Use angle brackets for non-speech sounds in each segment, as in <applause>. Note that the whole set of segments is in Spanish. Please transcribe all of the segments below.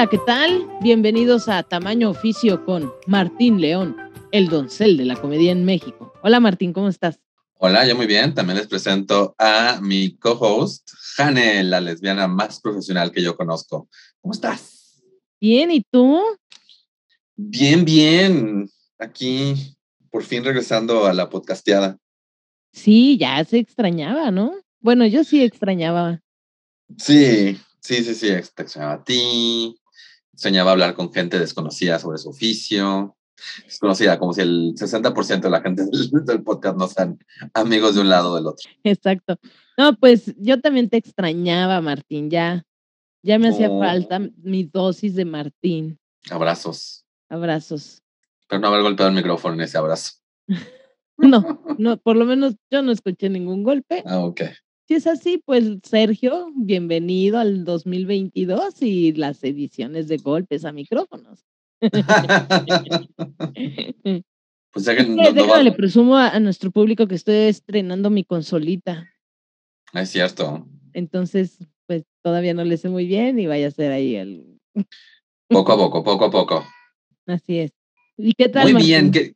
Hola, ¿qué tal? Bienvenidos a Tamaño Oficio con Martín León, el doncel de la comedia en México. Hola Martín, ¿cómo estás? Hola, yo muy bien. También les presento a mi co-host, Jane, la lesbiana más profesional que yo conozco. ¿Cómo estás? Bien, ¿y tú? Bien, bien. Aquí, por fin regresando a la podcasteada. Sí, ya se extrañaba, ¿no? Bueno, yo sí extrañaba. Sí, sí, sí, sí, extrañaba a ti, soñaba hablar con gente desconocida sobre su oficio, desconocida, como si el 60% de la gente del, podcast no sean amigos de un lado o del otro. Exacto. No, pues yo también te extrañaba, Martín, ya, ya me hacía Oh. falta mi dosis de Martín. Abrazos. Abrazos. Pero no haber golpeado el micrófono en ese abrazo. <laughs> No, no, por lo menos yo no escuché ningún golpe. Ah, ok. Si es así, pues Sergio, bienvenido al 2022 y las ediciones de golpes a micrófonos. <laughs> pues ya que Es no, que no va- déjame, le presumo a, a nuestro público que estoy estrenando mi consolita. Es cierto. Entonces, pues todavía no le sé muy bien y vaya a ser ahí el. Poco a poco, poco a poco. Así es. ¿Y qué tal? Muy Martín? bien. ¿Qué,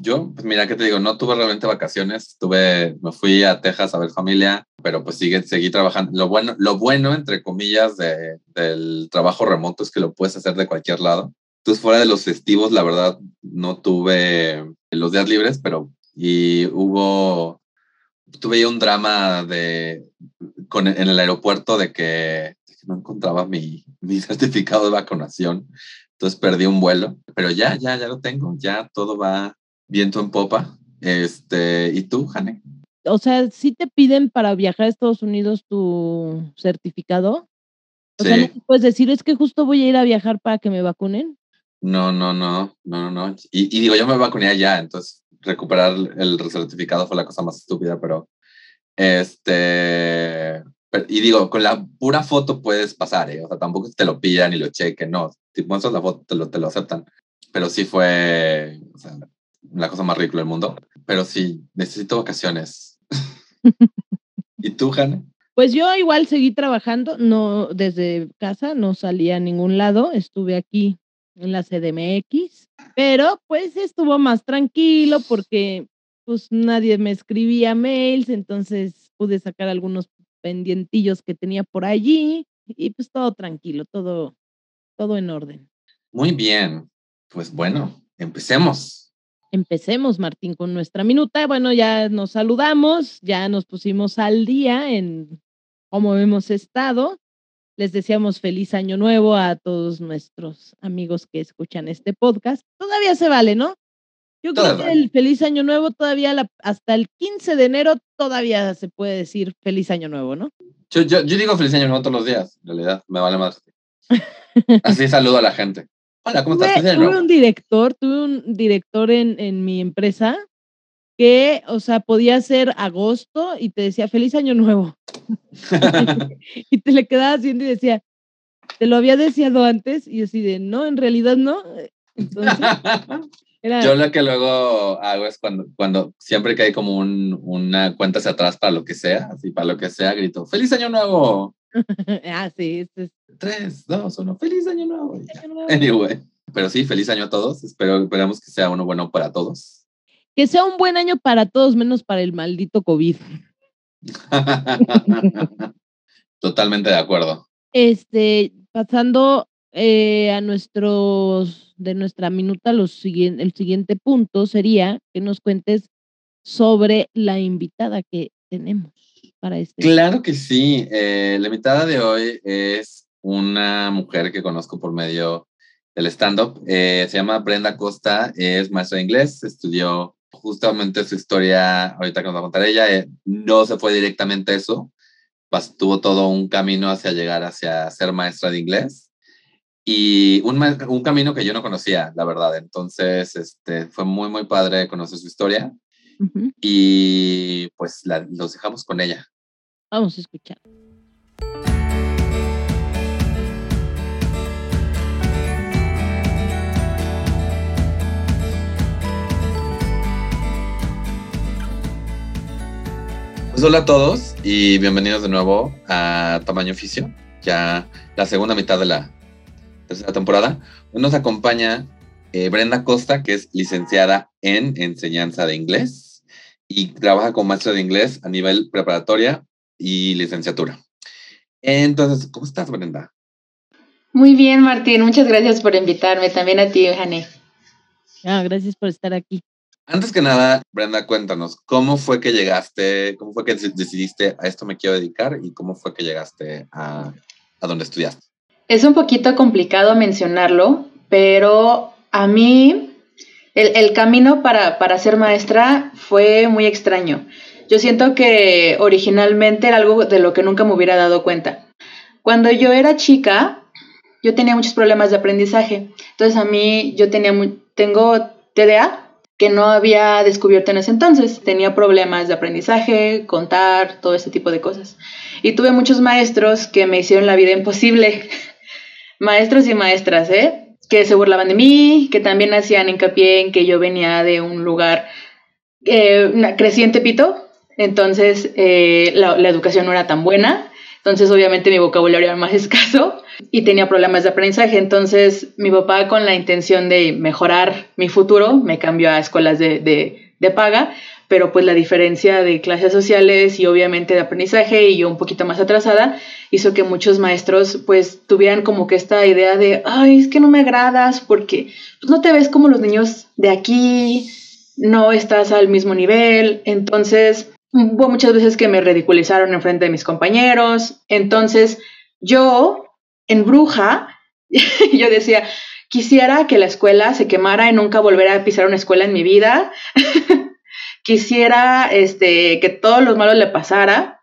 yo, pues mira, ¿qué te digo? No tuve realmente vacaciones. Tuve, me fui a Texas a ver familia, pero pues sigue, seguí trabajando. Lo bueno, lo bueno entre comillas, de, del trabajo remoto es que lo puedes hacer de cualquier lado. Entonces, fuera de los festivos, la verdad, no tuve los días libres, pero y hubo, tuve un drama de, con, en el aeropuerto de que, de que no encontraba mi, mi <laughs> certificado de vacunación. Entonces perdí un vuelo, pero ya, ya, ya lo tengo, ya todo va viento en popa. Este, ¿y tú, Jane? O sea, ¿sí te piden para viajar a Estados Unidos tu certificado? O sea, no Sí. puedes decir, es que justo voy a ir a viajar para que me vacunen. No, no, no, no, no, no. Y, y digo, yo me vacuné ya, entonces recuperar el certificado fue la cosa más estúpida, pero este, y digo, con la pura foto puedes pasar, ¿eh? O sea, tampoco te lo pillan y lo chequen, no. Si muestras la foto, te lo, te lo aceptan. Pero sí fue, o sea, la cosa más ridícula del mundo. Pero sí, necesito vacaciones. <laughs> ¿Y tú, Jane? Pues yo igual seguí trabajando, no desde casa, no salí a ningún lado, estuve aquí en la CDMX, pero pues estuvo más tranquilo porque pues nadie me escribía mails, entonces pude sacar algunos pendientillos que tenía por allí y pues todo tranquilo, todo todo en orden. Muy bien. Pues bueno, empecemos. Empecemos, Martín, con nuestra minuta. Bueno, ya nos saludamos, ya nos pusimos al día en cómo hemos estado. Les deseamos feliz año nuevo a todos nuestros amigos que escuchan este podcast. Todavía se vale, ¿no? Yo creo Todavía que el feliz año nuevo todavía la- hasta el 15 de enero todavía se puede decir feliz año nuevo, ¿no? Yo, yo, yo digo feliz año nuevo todos los días, en realidad, me vale más. Así saludo a la gente. Hola, ¿cómo estás? Tuve, tuve un director, tuve un director en, en mi empresa que, o sea, podía ser agosto y te decía feliz año nuevo. <laughs> y te le quedabas viendo y decía, te lo había deseado antes y así de, no, en realidad no. Entonces, <laughs> era, Yo lo que luego hago es cuando, cuando siempre que hay como un, una cuenta hacia atrás para lo que sea, así para lo que sea, grito, ¡Feliz Año Nuevo! <laughs> ah, sí, este es Tres, dos, uno, ¡Feliz Año Nuevo! Año. Anyway, pero sí, feliz año a todos. Espero, esperamos que sea uno bueno para todos. Que sea un buen año para todos, menos para el maldito COVID. <laughs> Totalmente de acuerdo. Este, pasando eh, a nuestros, de nuestra minuta, los el siguiente punto sería que nos cuentes sobre la invitada que tenemos para este. Claro que sí. Eh, la invitada de hoy es una mujer que conozco por medio del stand-up. Eh, se llama Brenda Costa, es maestra de inglés, estudió justamente su historia, ahorita que nos va a contar ella, eh, no se fue directamente a eso, pas- tuvo todo un camino hacia llegar hacia ser maestra de inglés. y un, un, camino que yo no conocía, la verdad. Entonces, este, fue muy, muy padre conocer su historia y pues la, los dejamos con ella. Vamos a escuchar. Pues hola a todos y bienvenidos de nuevo a Tamaño Oficio, ya la segunda mitad de la tercera temporada. Hoy nos acompaña eh, Brenda Costa, que es licenciada en enseñanza de inglés y trabaja como maestra de inglés a nivel preparatoria y licenciatura. Entonces, ¿cómo estás, Brenda? Muy bien, Martín. Muchas gracias por invitarme. También a ti, Jane. Ah, gracias por estar aquí. Antes que nada, Brenda, cuéntanos, ¿cómo fue que llegaste, cómo fue que decidiste a esto me quiero dedicar y cómo fue que llegaste a, a donde estudiaste? Es un poquito complicado mencionarlo, pero a mí el, el camino para, para ser maestra fue muy extraño. Yo siento que originalmente era algo de lo que nunca me hubiera dado cuenta. Cuando yo era chica, yo tenía muchos problemas de aprendizaje. Entonces a mí yo tenía tengo TDA, que no había descubierto en ese entonces. Tenía problemas de aprendizaje, contar, todo ese tipo de cosas. Y tuve muchos maestros que me hicieron la vida imposible. <laughs> maestros y maestras, ¿eh? Que se burlaban de mí, que también hacían hincapié en que yo venía de un lugar eh, creciente pito, entonces eh, la, la educación no era tan buena. Entonces, obviamente, mi vocabulario era más <laughs> escaso y tenía problemas de aprendizaje. Entonces, mi papá, con la intención de mejorar mi futuro, me cambió a escuelas de, de, de paga, pero pues la diferencia de clases sociales y obviamente de aprendizaje y yo un poquito más atrasada hizo que muchos maestros pues tuvieran como que esta idea de, ay, es que no me agradas porque pues, no te ves como los niños de aquí, no estás al mismo nivel. Entonces, hubo muchas veces que me ridiculizaron en frente de mis compañeros. Entonces, yo en Bruja, <laughs> yo decía, quisiera que la escuela se quemara y nunca volviera a pisar una escuela en mi vida. <laughs> quisiera este, que todos los malos le pasara,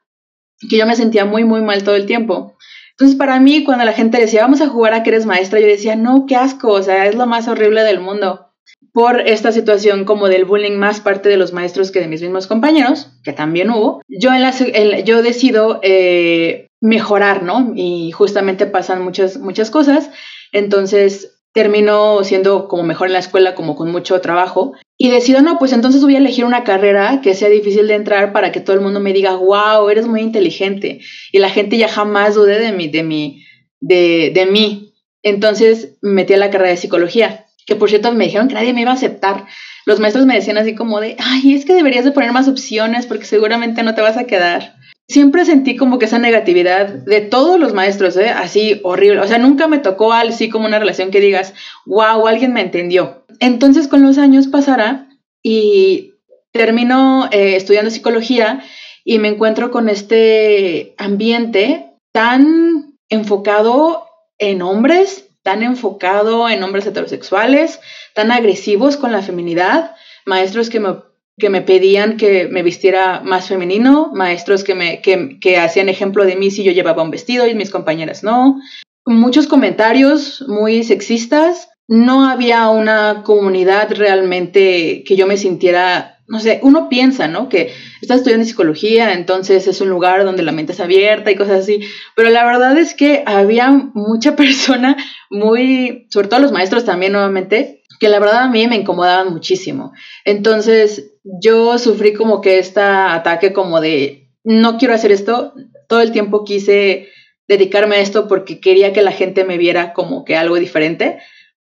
que yo me sentía muy, muy mal todo el tiempo. Entonces, para mí, cuando la gente decía, vamos a jugar a que eres maestra, yo decía, no, qué asco, o sea, es lo más horrible del mundo. Por esta situación como del bullying más parte de los maestros que de mis mismos compañeros, que también hubo, yo, en la, yo decido eh, mejorar, ¿no? Y justamente pasan muchas, muchas cosas. Entonces, termino siendo como mejor en la escuela, como con mucho trabajo, y decido, no, pues entonces voy a elegir una carrera que sea difícil de entrar para que todo el mundo me diga, wow, eres muy inteligente, y la gente ya jamás dude de mí, de mí, de, de mí. Entonces me metí a la carrera de psicología, que por cierto me dijeron que nadie me iba a aceptar. Los maestros me decían así como de, ay, es que deberías de poner más opciones porque seguramente no te vas a quedar siempre sentí como que esa negatividad de todos los maestros, ¿eh? así horrible. O sea, nunca me tocó así como una relación que digas, wow, alguien me entendió. Entonces con los años pasará y termino eh, estudiando psicología y me encuentro con este ambiente tan enfocado en hombres, tan enfocado en hombres heterosexuales, tan agresivos con la feminidad, maestros que me que me pedían que me vistiera más femenino, maestros que, me, que, que hacían ejemplo de mí si yo llevaba un vestido y mis compañeras no. Muchos comentarios muy sexistas. No había una comunidad realmente que yo me sintiera, no sé, uno piensa, ¿no? Que está estudiando psicología, entonces es un lugar donde la mente es abierta y cosas así, pero la verdad es que había mucha <laughs> persona muy, sobre todo los maestros también nuevamente, que la verdad a mí me incomodaban muchísimo. Entonces yo sufrí como que este ataque como de, no quiero hacer esto, todo el tiempo quise dedicarme a esto porque quería que la gente me viera como que algo diferente,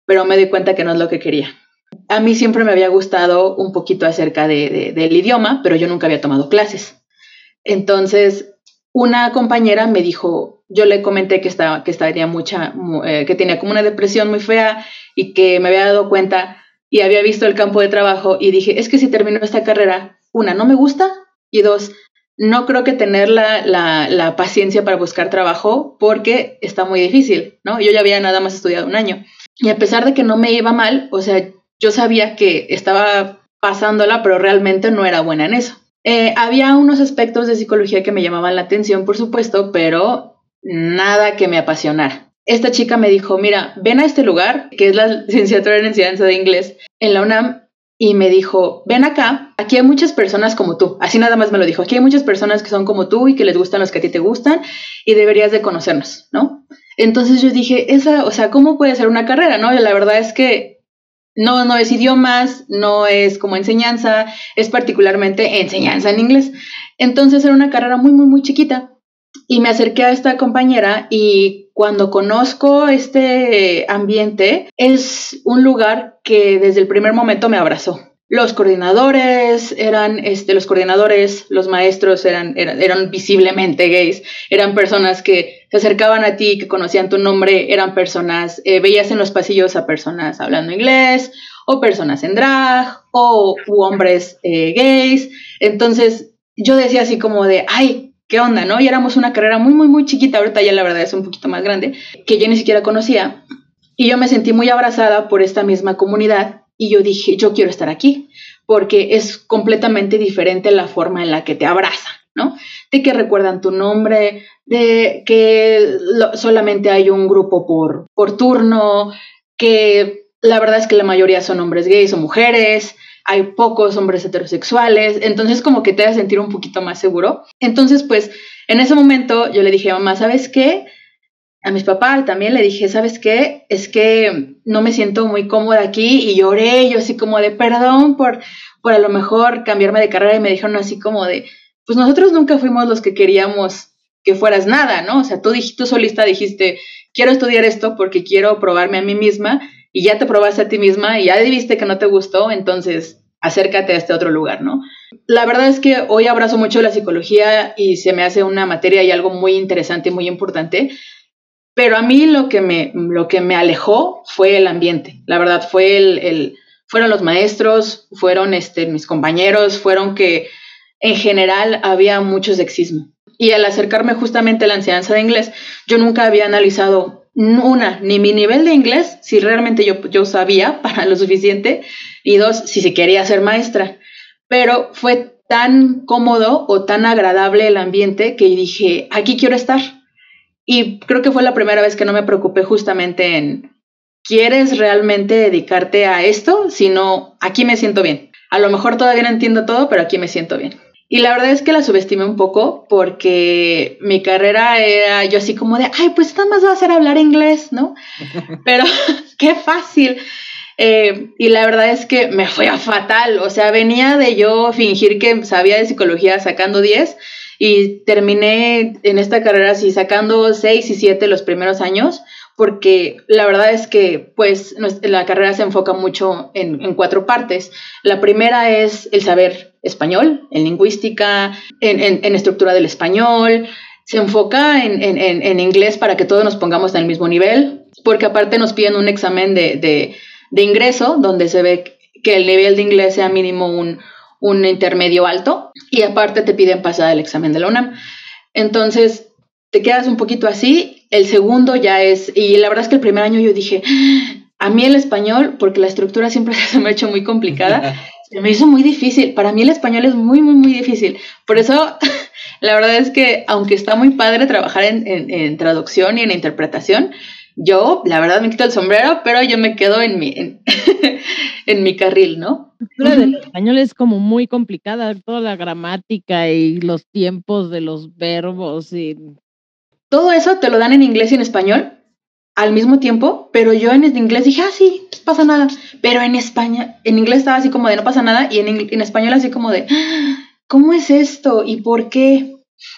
pero me di cuenta que no es lo que quería. A mí siempre me había gustado un poquito acerca de, del idioma, pero yo nunca había tomado clases. Entonces, una compañera me dijo, yo le comenté que estaba, que estaba mucha, eh, que tenía como una depresión muy fea y que me había dado cuenta y había visto el campo de trabajo y dije, es que si termino esta carrera, una, no me gusta y dos, no creo que tener la, la, la, paciencia para buscar trabajo porque está muy difícil, ¿no? Yo ya había nada más estudiado un año. Y a pesar de que no me iba mal, o sea, yo sabía que estaba pasándola, pero realmente no era buena en eso. Eh, había unos aspectos de psicología que me llamaban la atención, por supuesto, pero nada que me apasionara. esta chica me dijo, mira, ven a este lugar, que es la licenciatura en enseñanza de inglés en la UNAM, y me dijo, ven acá, aquí hay muchas personas como tú, así nada más me lo dijo, aquí hay muchas personas que son como tú y que les gustan los que a ti te gustan y deberías de conocernos, ¿no? Entonces yo dije, esa, o sea, ¿cómo puede ser una carrera, no? la verdad es que no, no es idiomas, no es como enseñanza, es particularmente enseñanza en inglés. Entonces era una carrera muy, muy, muy chiquita. Y me acerqué a esta compañera y cuando conozco este ambiente, es un lugar que desde el primer momento me abrazó. Los coordinadores eran, este, los coordinadores, los maestros eran, eran, visiblemente gays, eran personas que se acercaban a ti, que conocían tu nombre, eran personas, eh, veías en los pasillos a personas hablando inglés, o personas en drag, o hombres eh, gays. Entonces yo decía así como de, ay, ¿qué onda, no? Y éramos una carrera muy, muy, muy chiquita, ahorita ya la verdad es un poquito más grande, que yo ni siquiera conocía. Y yo me sentí muy abrazada por esta misma comunidad y yo dije, yo quiero estar aquí, porque es completamente diferente la forma en la que te abrazan, ¿no? De que recuerdan tu nombre, de que solamente hay un grupo por, por turno, que la verdad es que la mayoría son hombres gays o mujeres, hay pocos hombres heterosexuales, entonces como que te a sentir un poquito más seguro. Entonces, pues, en ese momento yo le dije mamá, ¿sabes qué? A mis papás también le dije, ¿sabes qué? Es que no me siento muy cómoda aquí y lloré, yo así como de perdón por, por a lo mejor cambiarme de carrera y me dijeron así como de, pues nosotros nunca fuimos los que queríamos que fueras nada, ¿no? O sea, tú, tú solista dijiste, quiero estudiar esto porque quiero probarme a mí misma y ya te probaste a ti misma y ya viste que no te gustó, entonces acércate a este otro lugar, ¿no? La verdad es que hoy abrazo mucho la psicología y se me hace una materia y algo muy interesante y muy importante, pero a mí lo que me, lo que me alejó fue el ambiente, la verdad, fue el, el fueron los maestros, fueron este, mis compañeros, fueron que en general había mucho sexismo. Y al acercarme justamente a la enseñanza de inglés, yo nunca había analizado una, ni mi nivel de inglés, si realmente yo, yo sabía <laughs> para lo suficiente, y dos, si se quería ser maestra. Pero fue tan cómodo o tan agradable el ambiente que dije, aquí quiero estar. Y creo que fue la primera vez que no me preocupé justamente en, ¿quieres realmente dedicarte a esto? Si no, aquí me siento bien. A lo mejor todavía no entiendo todo, pero aquí me siento bien. Y la verdad es que la subestimé un poco porque mi carrera era yo así como de, ay, pues nada más va a ser hablar inglés, ¿no? <laughs> Pero <laughs> qué fácil. Eh, y la verdad es que me fue a fatal. O sea, venía de yo fingir que sabía de psicología sacando 10 y terminé en esta carrera así sacando 6 y 7 los primeros años porque la verdad es que pues la carrera se enfoca mucho en, cuatro partes. La primera es el saber español, en lingüística, en, estructura del español, se enfoca en, inglés para que todos nos pongamos en el mismo nivel, porque aparte nos piden un examen de, ingreso donde se ve que el nivel de inglés sea mínimo un, un intermedio alto y aparte te piden pasar el examen de la UNAM. Entonces, te quedas un poquito así el segundo ya es, y la verdad es que el primer año yo dije, a mí el español, porque la estructura siempre <laughs> se me ha hecho muy complicada, <laughs> se me hizo muy difícil. Para mí el español es muy, muy, muy difícil. Por eso, <laughs> la verdad es que, aunque está muy padre trabajar en, traducción y en interpretación, yo, la verdad, me quito el sombrero, pero yo me quedo en mi, en, mi carril, ¿no? La estructura del español es como muy complicada, toda la gramática y los tiempos de los verbos y todo eso te lo dan en inglés y en español al mismo tiempo, pero yo en inglés dije, ah, sí, no pasa nada. Pero en España, en inglés estaba así como de no pasa nada y en, español así como de, ah, ¿cómo es esto? ¿Y por qué?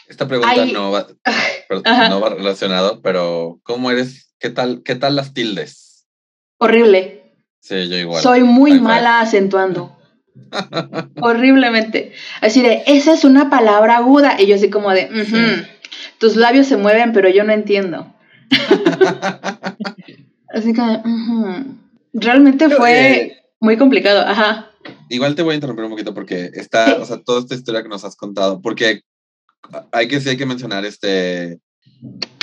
Esta pregunta no, va, <laughs> no va relacionado, pero ¿cómo eres? ¿Qué tal, qué tal las tildes? Horrible. Sí, yo igual. Soy muy mala acentuando. <laughs> Horriblemente. Así de, esa es una palabra aguda. Y yo así como de, tus labios se mueven, pero yo no entiendo. <laughs> Así que realmente fue eh, muy complicado, ajá. Igual te voy a interrumpir un poquito porque está, o sea, toda esta historia que nos has contado, porque hay que sí hay que mencionar este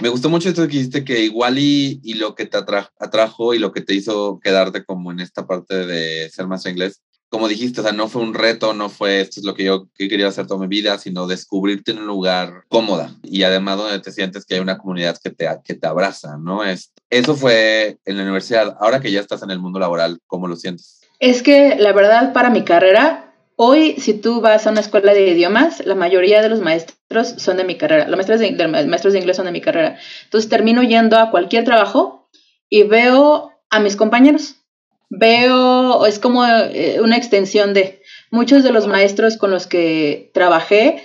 me gustó mucho esto que dijiste que igual y, lo que te atrajo y lo que te hizo quedarte como en esta parte de ser más inglés como dijiste, o sea, no fue un reto, no fue esto es lo que yo quería hacer toda mi vida, sino descubrirte en un lugar cómoda y además donde te sientes que hay una comunidad que te, que te abraza, ¿no? Es, eso fue en la universidad. Ahora que ya estás en el mundo laboral, ¿cómo lo sientes? Es que la verdad para mi carrera, hoy si tú vas a una escuela de idiomas, la mayoría de los maestros son de mi carrera, los maestros de, inglés son de mi carrera. Entonces termino yendo a cualquier trabajo y veo a mis compañeros veo, es como eh, una extensión de muchos de los maestros con los que trabajé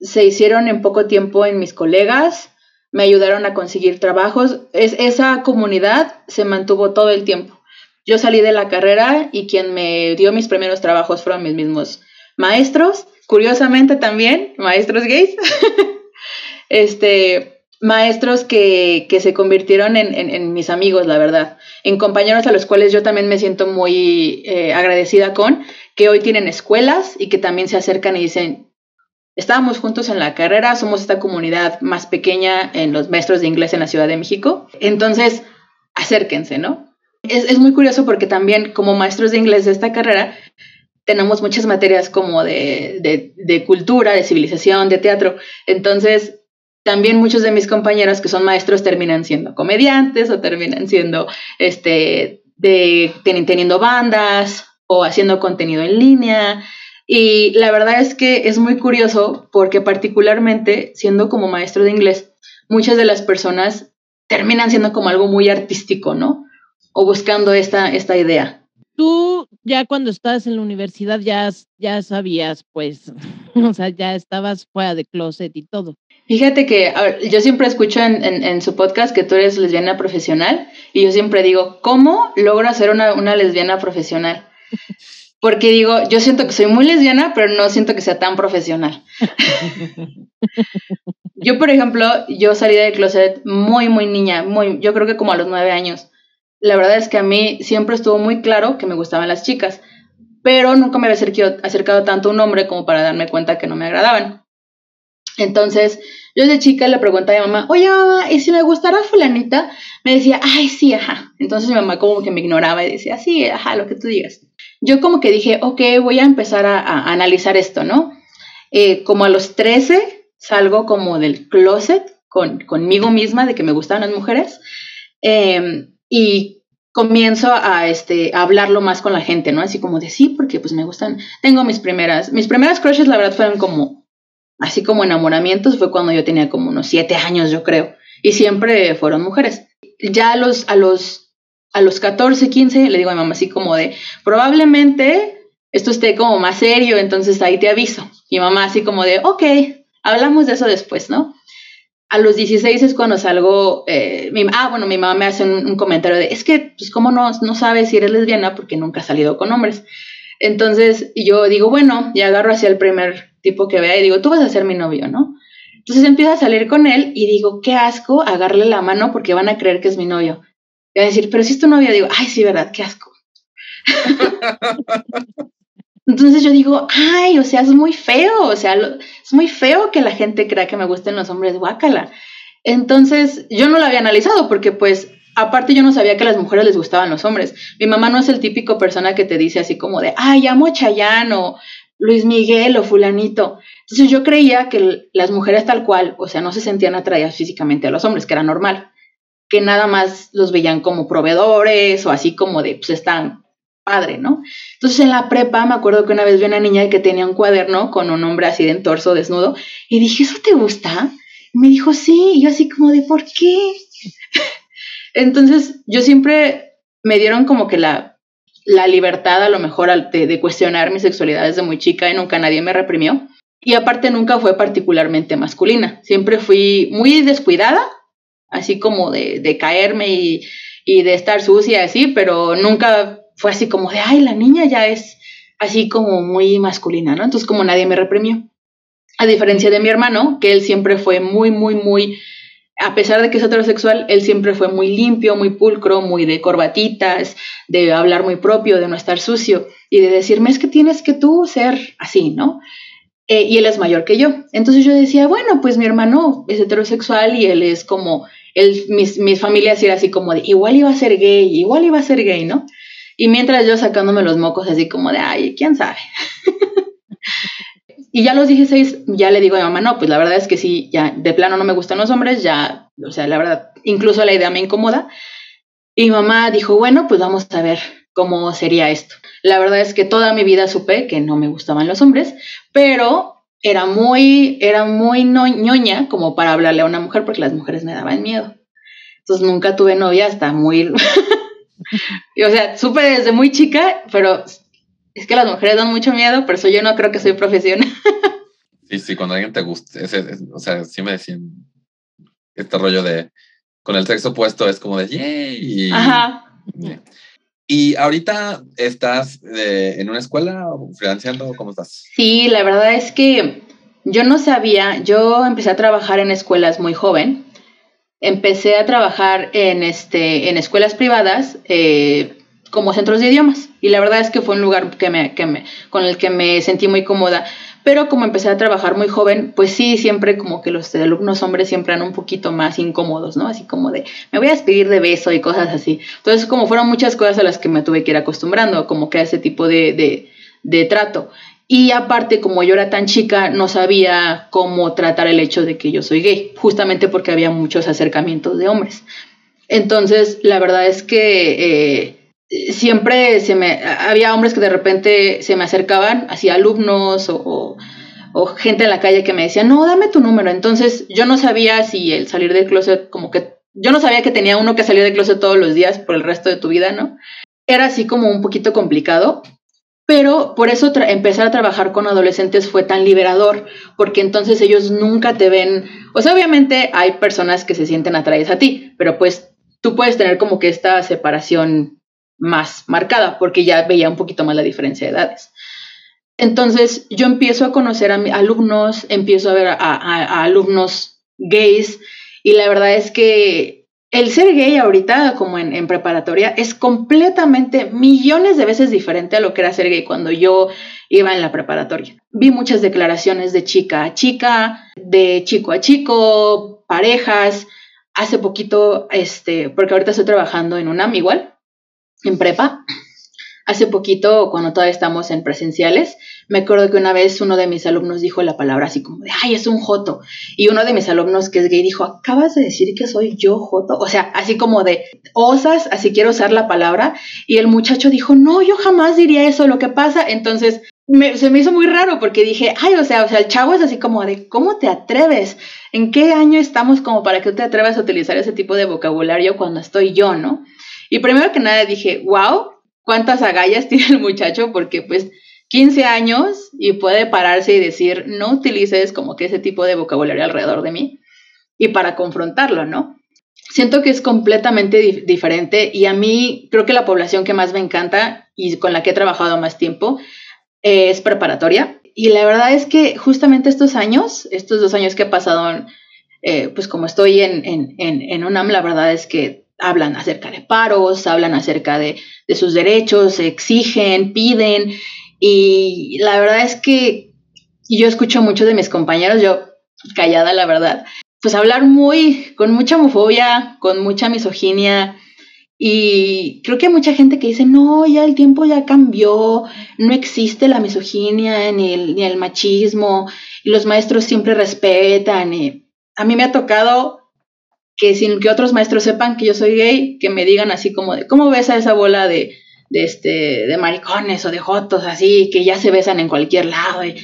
se hicieron en poco tiempo en mis colegas, me ayudaron a conseguir trabajos, es, esa comunidad se mantuvo todo el tiempo. Yo salí de la carrera y quien me dio mis primeros trabajos fueron mis mismos maestros, curiosamente también, maestros gays, <laughs> este, maestros que, que se convirtieron en, mis amigos, la verdad. En compañeros a los cuales yo también me siento muy eh, agradecida con, que hoy tienen escuelas y que también se acercan y dicen, estábamos juntos en la carrera, somos esta comunidad más pequeña en los maestros de inglés en la Ciudad de México, entonces acérquense, ¿no? Es, muy curioso porque también como maestros de inglés de esta carrera, tenemos muchas materias como de, de cultura, de civilización, de teatro, entonces también muchos de mis compañeros que son maestros terminan siendo comediantes o terminan siendo, este, de, teniendo bandas o haciendo contenido en línea. Y la verdad es que es muy curioso porque particularmente siendo como maestro de inglés, muchas de las personas terminan siendo como algo muy artístico, ¿no? O buscando esta, esta idea. Tú ya cuando estabas en la universidad ya, ya sabías, pues, <laughs> o sea, ya estabas fuera de closet y todo. Fíjate que yo siempre escucho en, su podcast que tú eres lesbiana profesional y yo siempre digo, ¿cómo logro ser una, una lesbiana profesional? <laughs> Porque digo, yo siento que soy muy lesbiana, pero no siento que sea tan profesional. <laughs> yo, por ejemplo, yo salí del closet muy, muy niña, muy, yo creo que como a los nueve años. La verdad es que a mí siempre estuvo muy claro que me gustaban las chicas, pero nunca me había acercado, tanto a un hombre como para darme cuenta que no me agradaban. Entonces, yo de chica le preguntaba a mi mamá, oye mamá, ¿y si me gustara fulanita? Me decía, ay, sí, ajá. Entonces mi mamá como que me ignoraba y decía, sí, ajá, lo que tú digas. Yo como que dije, ok, voy a empezar a, analizar esto, ¿no? Eh, como a los 13 salgo como del closet con, conmigo misma de que me gustaban las mujeres em, y comienzo a, este, a hablarlo más con la gente, ¿no? Así como de sí, porque pues me gustan, tengo mis primeras, mis primeras crushes la verdad fueron como así como enamoramientos, fue cuando yo tenía como unos siete años, yo creo. Y siempre fueron mujeres. Ya a los, a los, a los 14, 15, le digo a mi mamá así como de, probablemente esto esté como más serio, entonces ahí te aviso. Y mamá así como de, ok, hablamos de eso después, ¿no? A los 16 es cuando salgo, eh, mi, ah, bueno, mi mamá me hace un, comentario de, es que, pues, ¿cómo no, no sabes si eres lesbiana? Porque nunca has salido con hombres. Entonces yo digo, bueno, y agarro hacia el primer tipo que vea y digo, tú vas a ser mi novio, ¿no? Entonces empiezo a salir con él y digo, qué asco agarrarle la mano porque van a creer que es mi novio. Y a decir, pero si es tu novio, digo, ay, sí, verdad, qué asco. <laughs> Entonces yo digo, ay, o sea, es muy feo, o sea, es muy feo que la gente crea que me gusten los hombres guácala. Entonces yo no lo había analizado porque pues aparte yo no sabía que a las mujeres les gustaban los hombres. Mi mamá no es el típico persona que te dice así como de, ay, amo a Chayanne o Luis Miguel o fulanito. Entonces yo creía que las mujeres tal cual, o sea, no se sentían atraídas físicamente a los hombres, que era normal, que nada más los veían como proveedores o así como de, pues están padre, ¿no? Entonces en la prepa me acuerdo que una vez vi una niña que tenía un cuaderno con un hombre así de torso desnudo y dije, ¿eso te gusta? Y me dijo, sí, yo así como de, ¿por qué? <laughs> Entonces yo siempre me dieron como que la la libertad a lo mejor de, de, cuestionar mi sexualidad desde muy chica y nunca nadie me reprimió. Y aparte nunca fue particularmente masculina. Siempre fui muy descuidada, así como de, de caerme y, y, de estar sucia así, pero nunca fue así como de, ay, la niña ya es así como muy masculina, ¿no? Entonces como nadie me reprimió. A diferencia de mi hermano, que él siempre fue muy, muy, muy a pesar de que es heterosexual, él siempre fue muy limpio, muy pulcro, muy de corbatitas, de hablar muy propio, de no estar sucio y de decirme es que tienes que tú ser así, ¿no? Eh, y él es mayor que yo. Entonces yo decía, bueno, pues mi hermano es heterosexual y él es como, él, mis, mis familias era así como de, igual iba a ser gay, igual iba a ser gay, ¿no? Y mientras yo sacándome los mocos así como de, ay, quién sabe. <laughs> y ya a los 16 ya le digo a mi mamá, no, pues la verdad es que sí, ya de plano no me gustan los hombres, ya, o sea, la verdad, incluso la idea me incomoda. Y mamá dijo, bueno, pues vamos a ver cómo sería esto. La verdad es que toda mi vida supe que no me gustaban los hombres, pero era muy, era muy ñoña como para hablarle a una mujer porque las mujeres me daban miedo. Entonces nunca tuve novia hasta muy... <laughs> o sea, supe desde muy chica, pero es que las mujeres dan mucho miedo, por eso yo no creo que soy profesional. sí, sí, cuando alguien te gusta, o sea, sí me decían este rollo de con el sexo opuesto es como de yay. Ajá. ¿Y ahorita estás eh, en una escuela financiando? ¿Cómo estás? Sí, la verdad es que yo no sabía, yo empecé a trabajar en escuelas muy joven. Empecé a trabajar en, este, en escuelas privadas eh, como centros de idiomas. Y la verdad es que fue un lugar que me, que me, con el que me sentí muy cómoda pero como empecé a trabajar muy joven, pues sí, siempre como que los alumnos hombres siempre eran un poquito más incómodos, ¿no? Así como de, me voy a despedir de beso y cosas así. Entonces, como fueron muchas cosas a las que me tuve que ir acostumbrando, como que a ese tipo de, de, de trato. Y aparte, como yo era tan chica, no sabía cómo tratar el hecho de que yo soy gay, justamente porque había muchos acercamientos de hombres. Entonces, la verdad es que... Eh, siempre se me había hombres que de repente se me acercaban, así alumnos o, o, gente en la calle que me decían, no, dame tu número. Entonces yo no sabía si el salir del closet, como que yo no sabía que tenía uno que salir del closet todos los días por el resto de tu vida, ¿no? Era así como un poquito complicado. Pero por eso empezar a trabajar con adolescentes fue tan liberador, porque entonces ellos nunca te ven, o sea, obviamente hay personas que se sienten atraídas a ti, pero pues tú puedes tener como que esta separación más marcada, porque ya veía un poquito más la diferencia de edades. Entonces yo empiezo a conocer a mis alumnos, empiezo a ver a, alumnos gays y la verdad es que el ser gay ahorita, como en, preparatoria, es completamente millones de veces diferente a lo que era ser gay cuando yo iba en la preparatoria. Vi muchas declaraciones de chica a chica, de chico a chico, parejas. Hace poquito, este, porque ahorita estoy trabajando en UNAM igual, en prepa. Hace poquito, cuando todavía estamos en presenciales, me acuerdo que una vez uno de mis alumnos dijo la palabra así como de, ay, es un joto. Y uno de mis alumnos que es gay dijo, acabas de decir que soy yo joto. O sea, así como de, osas, así quiero usar la palabra. Y el muchacho dijo, no, yo jamás diría eso. Lo que pasa, entonces, se me hizo muy raro porque dije, ay, o sea, o sea, el chavo es así como de, ¿cómo te atreves? ¿En qué año estamos como para que te atrevas a utilizar ese tipo de vocabulario cuando estoy yo, no? Y primero que nada dije, wow, cuántas agallas <laughs> tiene el muchacho, porque pues 15 años y puede pararse y decir, no utilices como que ese tipo de vocabulario alrededor de mí y para confrontarlo, ¿no? Siento que es completamente diferente y a mí creo que la población que más me encanta y con la que he trabajado más tiempo es preparatoria. Y la verdad es que justamente estos años, estos dos años que he pasado, eh, pues como estoy en, en, en, en UNAM, la verdad es que hablan acerca de paros, hablan acerca de, sus derechos, exigen, piden. Y la verdad es que yo escucho mucho de mis compañeros, yo callada la verdad, pues hablar muy, con mucha homofobia, con mucha misoginia. Y creo que hay mucha gente que dice, no, ya el tiempo ya cambió, no existe la misoginia ni el, ni el machismo, y los maestros siempre respetan. Y a mí me ha tocado que sin que otros maestros sepan que yo soy gay, que me digan así como de, ¿cómo ves a esa bola de, este, de maricones o de jotos así, que ya se besan en cualquier lado? Y,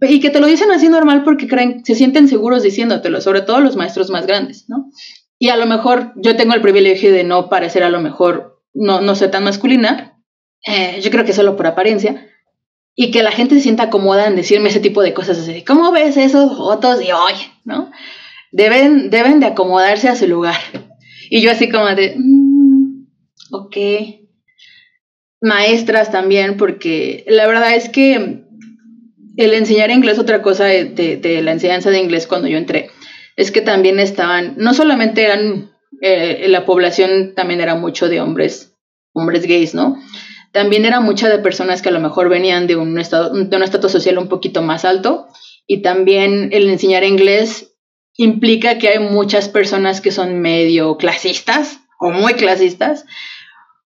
y que te lo dicen así normal porque creen, se sienten seguros diciéndotelo, sobre todo los maestros más grandes, ¿no? Y a lo mejor yo tengo el privilegio de no parecer a lo mejor, no, no ser tan masculina, eh, yo creo que solo por apariencia, y que la gente se sienta cómoda en decirme ese tipo de cosas así, ¿cómo ves esos jotos de hoy? ¿no? Deben, deben de acomodarse a su lugar. Y yo así como de, mm, ok. Maestras también, porque la verdad es que el enseñar inglés, otra cosa de, la enseñanza de inglés cuando yo entré, es que también estaban, no solamente eran, eh, la población también era mucho de hombres, hombres gays, ¿no? También era mucha de personas que a lo mejor venían de un estado, de un estatus social un poquito más alto y también el enseñar inglés implica que hay muchas personas que son medio clasistas o muy clasistas,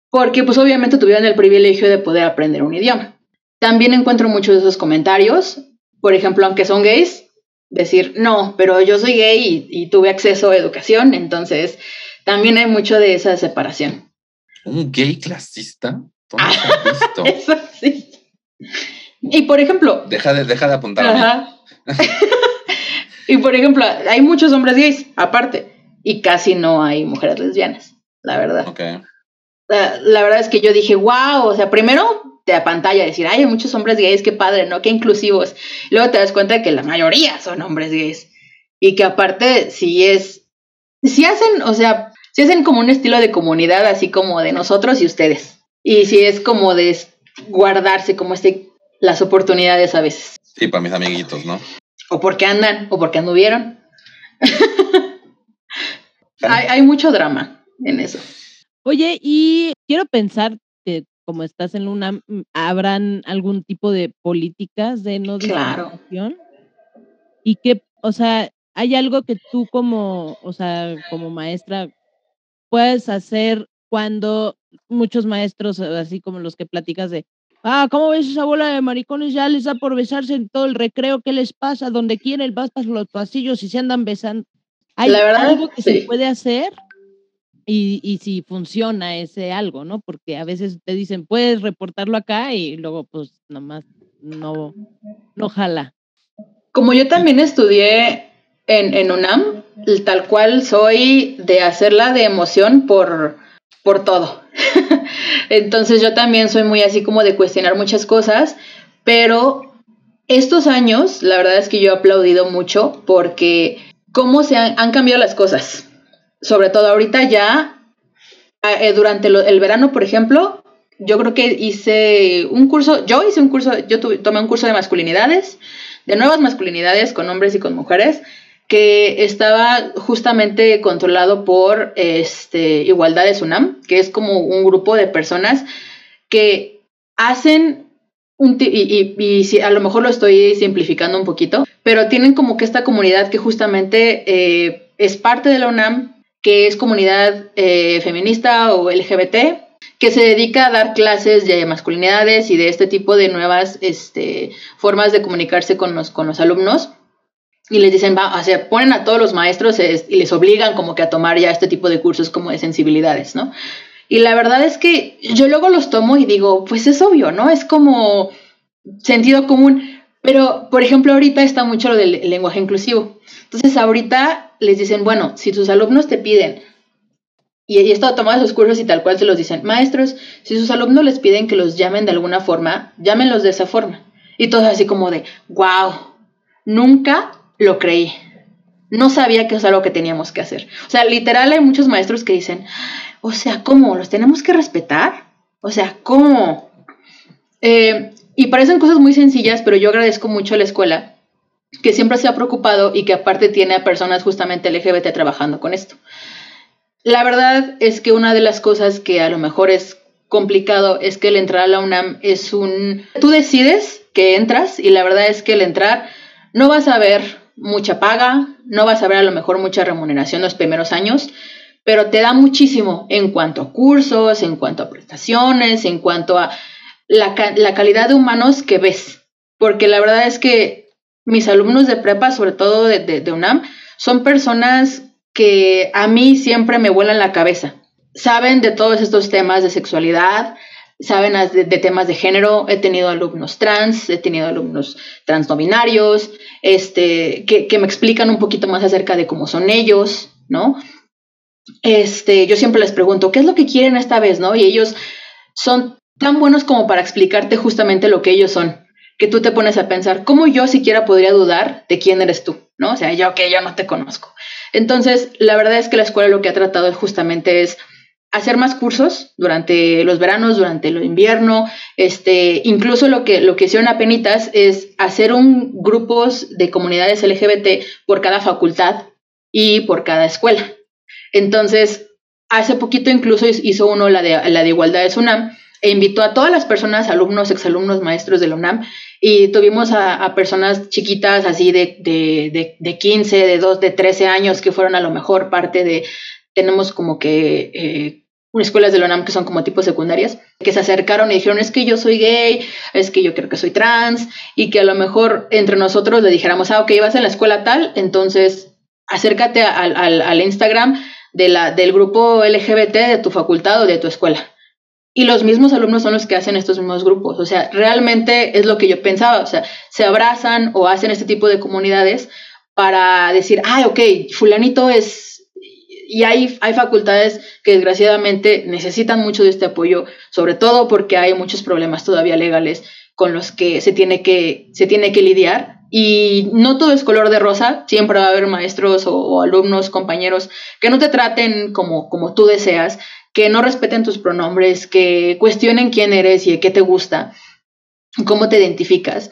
porque pues obviamente tuvieron el privilegio de poder aprender un idioma. También encuentro muchos de esos comentarios, por ejemplo, aunque son gays, decir, no, pero yo soy gay y, tuve acceso a educación, entonces también hay mucho de esa separación. ¿Un gay clasista? Ah, <laughs> eso sí. Y por ejemplo... Deja de, deja de apuntar. <laughs> y por ejemplo, hay muchos hombres gays, aparte, y casi no hay mujeres lesbianas, la verdad. Okay. La, verdad es que yo dije, wow, o sea, primero te pantalla decir, ay, hay muchos hombres gays, qué padre, ¿no? Qué inclusivos. Luego te das cuenta de que la mayoría son hombres gays. Y que aparte, si es, si hacen, o sea, si hacen como un estilo de comunidad, así como de nosotros y ustedes. Y si es como de guardarse como este, las oportunidades a veces. Sí, para mis amiguitos, ¿no? O porque andan, o porque anduvieron. <laughs> hay, hay mucho drama en eso. Oye, y quiero pensar que como estás en una, mm, habrán algún tipo de políticas de no discriminación. Y que, o sea, hay algo que tú como, o sea, como maestra puedes hacer cuando muchos maestros, así como los que platicas de, ah, ¿cómo ves esa bola de maricones? Ya les da por besarse en todo el recreo, ¿qué les pasa? Donde quieren, por los pasillos y se andan besando. ¿Hay algo que se puede hacer? y, si funciona ese algo, ¿no? Porque a veces te dicen, puedes reportarlo acá y luego pues nomás no, no jala. Como yo también estudié en, en UNAM, tal cual soy de hacerla de emoción por, por todo. <laughs> Entonces yo también soy muy así como de cuestionar muchas cosas, pero estos años, la verdad es que yo he aplaudido mucho porque cómo se han cambiado las cosas. Sobre todo ahorita ya, eh, durante el verano, por ejemplo, yo creo que hice un curso, yo hice un curso, yo tomé un curso de masculinidades, de nuevas masculinidades con hombres y con mujeres, que estaba justamente controlado por este, Igualdades UNAM, que es como un grupo de personas que hacen un y, y, a lo mejor lo estoy simplificando un poquito, pero tienen como que esta comunidad que justamente eh, es parte de la UNAM, que es comunidad eh, feminista o LGBT, que se dedica a dar clases de masculinidades y de este tipo de nuevas este, formas de comunicarse con los alumnos. Y les dicen, va, o sea, ponen a todos los maestros y les obligan como que a tomar ya este tipo de cursos como de sensibilidades, ¿no? Y la verdad es que yo luego los tomo y digo, pues es obvio, ¿no? Es como sentido común. Pero, por ejemplo, ahorita está mucho lo del lenguaje inclusivo. Entonces, ahorita les dicen, bueno, si tus alumnos te piden, y he estado tomando esos cursos y tal cual se los dicen, maestros, si sus alumnos les piden que los llamen de alguna forma, llámenlos de esa forma. Y todo así como de, wow, nunca lo creí. No sabía que es algo que teníamos que hacer. O sea, literal hay muchos maestros que dicen, o sea, ¿cómo? ¿Los tenemos que respetar? O sea, ¿cómo? Eh, y parecen cosas muy sencillas, pero yo agradezco mucho a la escuela que siempre se ha preocupado y que aparte tiene a personas justamente LGBT trabajando con esto. La verdad es que una de las cosas que a lo mejor es complicado es que el entrar a la UNAM es un... Tú decides que entras y la verdad es que el entrar no vas a ver mucha paga, no vas a ver a lo mejor mucha remuneración los primeros años, pero te da muchísimo en cuanto a cursos, en cuanto a prestaciones, en cuanto a la, la calidad de humanos que ves. Porque la verdad es que mis alumnos de prepa, sobre todo de, UNAM, son personas que a mí siempre me vuelan la cabeza. Saben de todos estos temas de sexualidad, saben de, temas de género. He tenido alumnos trans, he tenido alumnos transnominarios, este, que, que, me explican un poquito más acerca de cómo son ellos, ¿no? Este, yo siempre les pregunto, ¿qué es lo que quieren esta vez, no? Y ellos son tan buenos como para explicarte justamente lo que ellos son que tú te pones a pensar, ¿cómo yo siquiera podría dudar de quién eres tú? ¿No? O sea, yo que yo no te conozco. Entonces, la verdad es que la escuela lo que ha tratado justamente es hacer más cursos durante los veranos, durante el invierno, este, incluso lo que, lo que hicieron apenas es hacer un grupos de comunidades LGBT por cada facultad y por cada escuela. Entonces, hace poquito incluso hizo uno la de, la de igualdad de SUNAM e invitó a todas las personas, alumnos, exalumnos, maestros de la UNAM, y tuvimos a, personas chiquitas así de, de, de, 15, de 2, de 13 años que fueron a lo mejor parte de, tenemos como que eh, escuelas de la UNAM que son como tipo secundarias, que se acercaron y dijeron, es que yo soy gay, es que yo creo que soy trans, y que a lo mejor entre nosotros le dijéramos, ah, ok, vas a la escuela tal, entonces acércate al, al, Instagram de la, del grupo LGBT de tu facultad o de tu escuela. Y los mismos alumnos son los que hacen estos mismos grupos. O sea, realmente es lo que yo pensaba. O sea, se abrazan o hacen este tipo de comunidades para decir, ah, ok, fulanito es y hay, hay facultades que desgraciadamente necesitan mucho de este apoyo, sobre todo porque hay muchos problemas todavía legales con los que se tiene que, se tiene que lidiar. Y no todo es color de rosa, siempre va a haber maestros o, alumnos, compañeros que no te traten como, como tú deseas, que no respeten tus pronombres, que cuestionen quién eres y qué te gusta, cómo te identificas.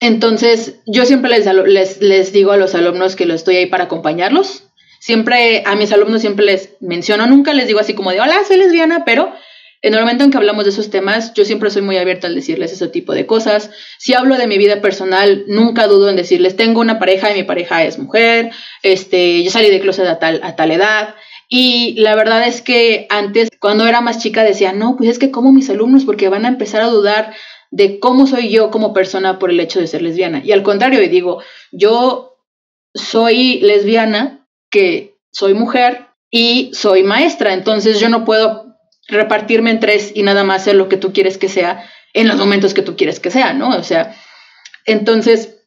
Entonces, yo siempre les, les, les digo a los alumnos que lo estoy ahí para acompañarlos, siempre a mis alumnos siempre les menciono, nunca les digo así como de, hola, soy lesbiana, pero en el momento en que hablamos de esos temas, yo siempre soy muy abierta al decirles ese tipo de cosas. Si hablo de mi vida personal, nunca dudo en decirles, tengo una pareja y mi pareja es mujer, este, yo salí de closet a tal, a tal edad. Y la verdad es que antes, cuando era más chica, decía, no, pues es que como mis alumnos, porque van a empezar a dudar de cómo soy yo como persona por el hecho de ser lesbiana. Y al contrario, digo, yo soy lesbiana que soy mujer y soy maestra, entonces yo no puedo repartirme en tres y nada más ser lo que tú quieres que sea en los momentos que tú quieres que sea, ¿no? O sea, entonces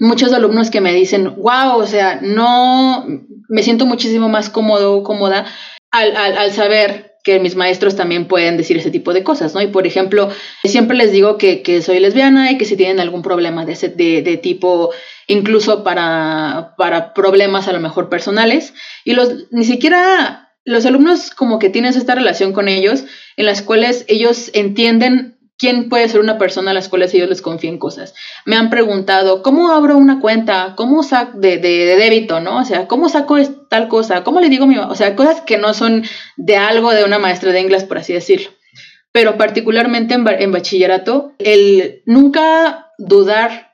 muchos alumnos que me dicen, wow, o sea, no, me siento muchísimo más cómodo, cómoda al, al, saber que mis maestros también pueden decir ese tipo de cosas, ¿no? Y por ejemplo, siempre les digo que, que soy lesbiana y que si tienen algún problema de, ese, de, de tipo incluso para, para problemas a lo mejor personales. Y los, ni siquiera los alumnos como que tienen esta relación con ellos, en las cuales ellos entienden quién puede ser una persona a las cuales ellos les confíen cosas. Me han preguntado, ¿cómo abro una cuenta? ¿Cómo saco de, débito, no? O sea, ¿cómo saco tal cosa? ¿Cómo le digo mi O sea, cosas que no son de algo de una maestra de inglés, por así decirlo. Pero particularmente en, en bachillerato, el nunca dudar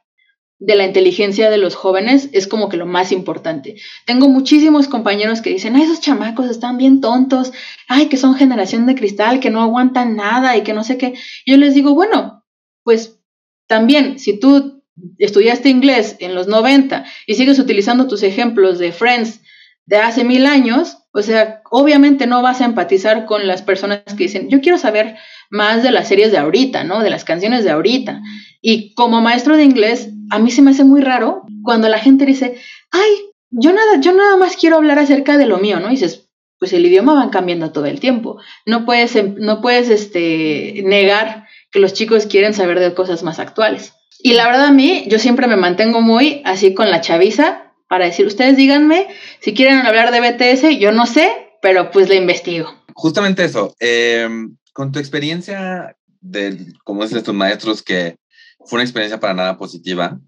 de la inteligencia de los jóvenes es como que lo más importante. Tengo muchísimos compañeros que dicen, ay, esos chamacos están bien tontos, ay, que son generación de cristal, que no aguantan nada y que no sé qué. Yo les digo, bueno, pues también, si tú estudiaste inglés en los 90 y sigues utilizando tus ejemplos de Friends de hace mil años, o sea, obviamente no vas a empatizar con las personas que dicen, yo quiero saber más de las series de ahorita, ¿no? De las canciones de ahorita. Y como maestro de inglés, a mí se me hace muy raro cuando la gente dice, ay, yo nada, yo nada más quiero hablar acerca de lo mío, ¿no? Y dices, pues el idioma va cambiando todo el tiempo. No puedes, em, no puedes este, negar que los chicos quieren saber de cosas más actuales. Y la verdad a mí, yo siempre me mantengo muy así con la chaviza para decir, ustedes díganme si quieren hablar de BTS, yo no sé, pero pues le investigo. Justamente eso, em, con tu experiencia de, como dices, tus maestros que fue una experiencia para nada positiva.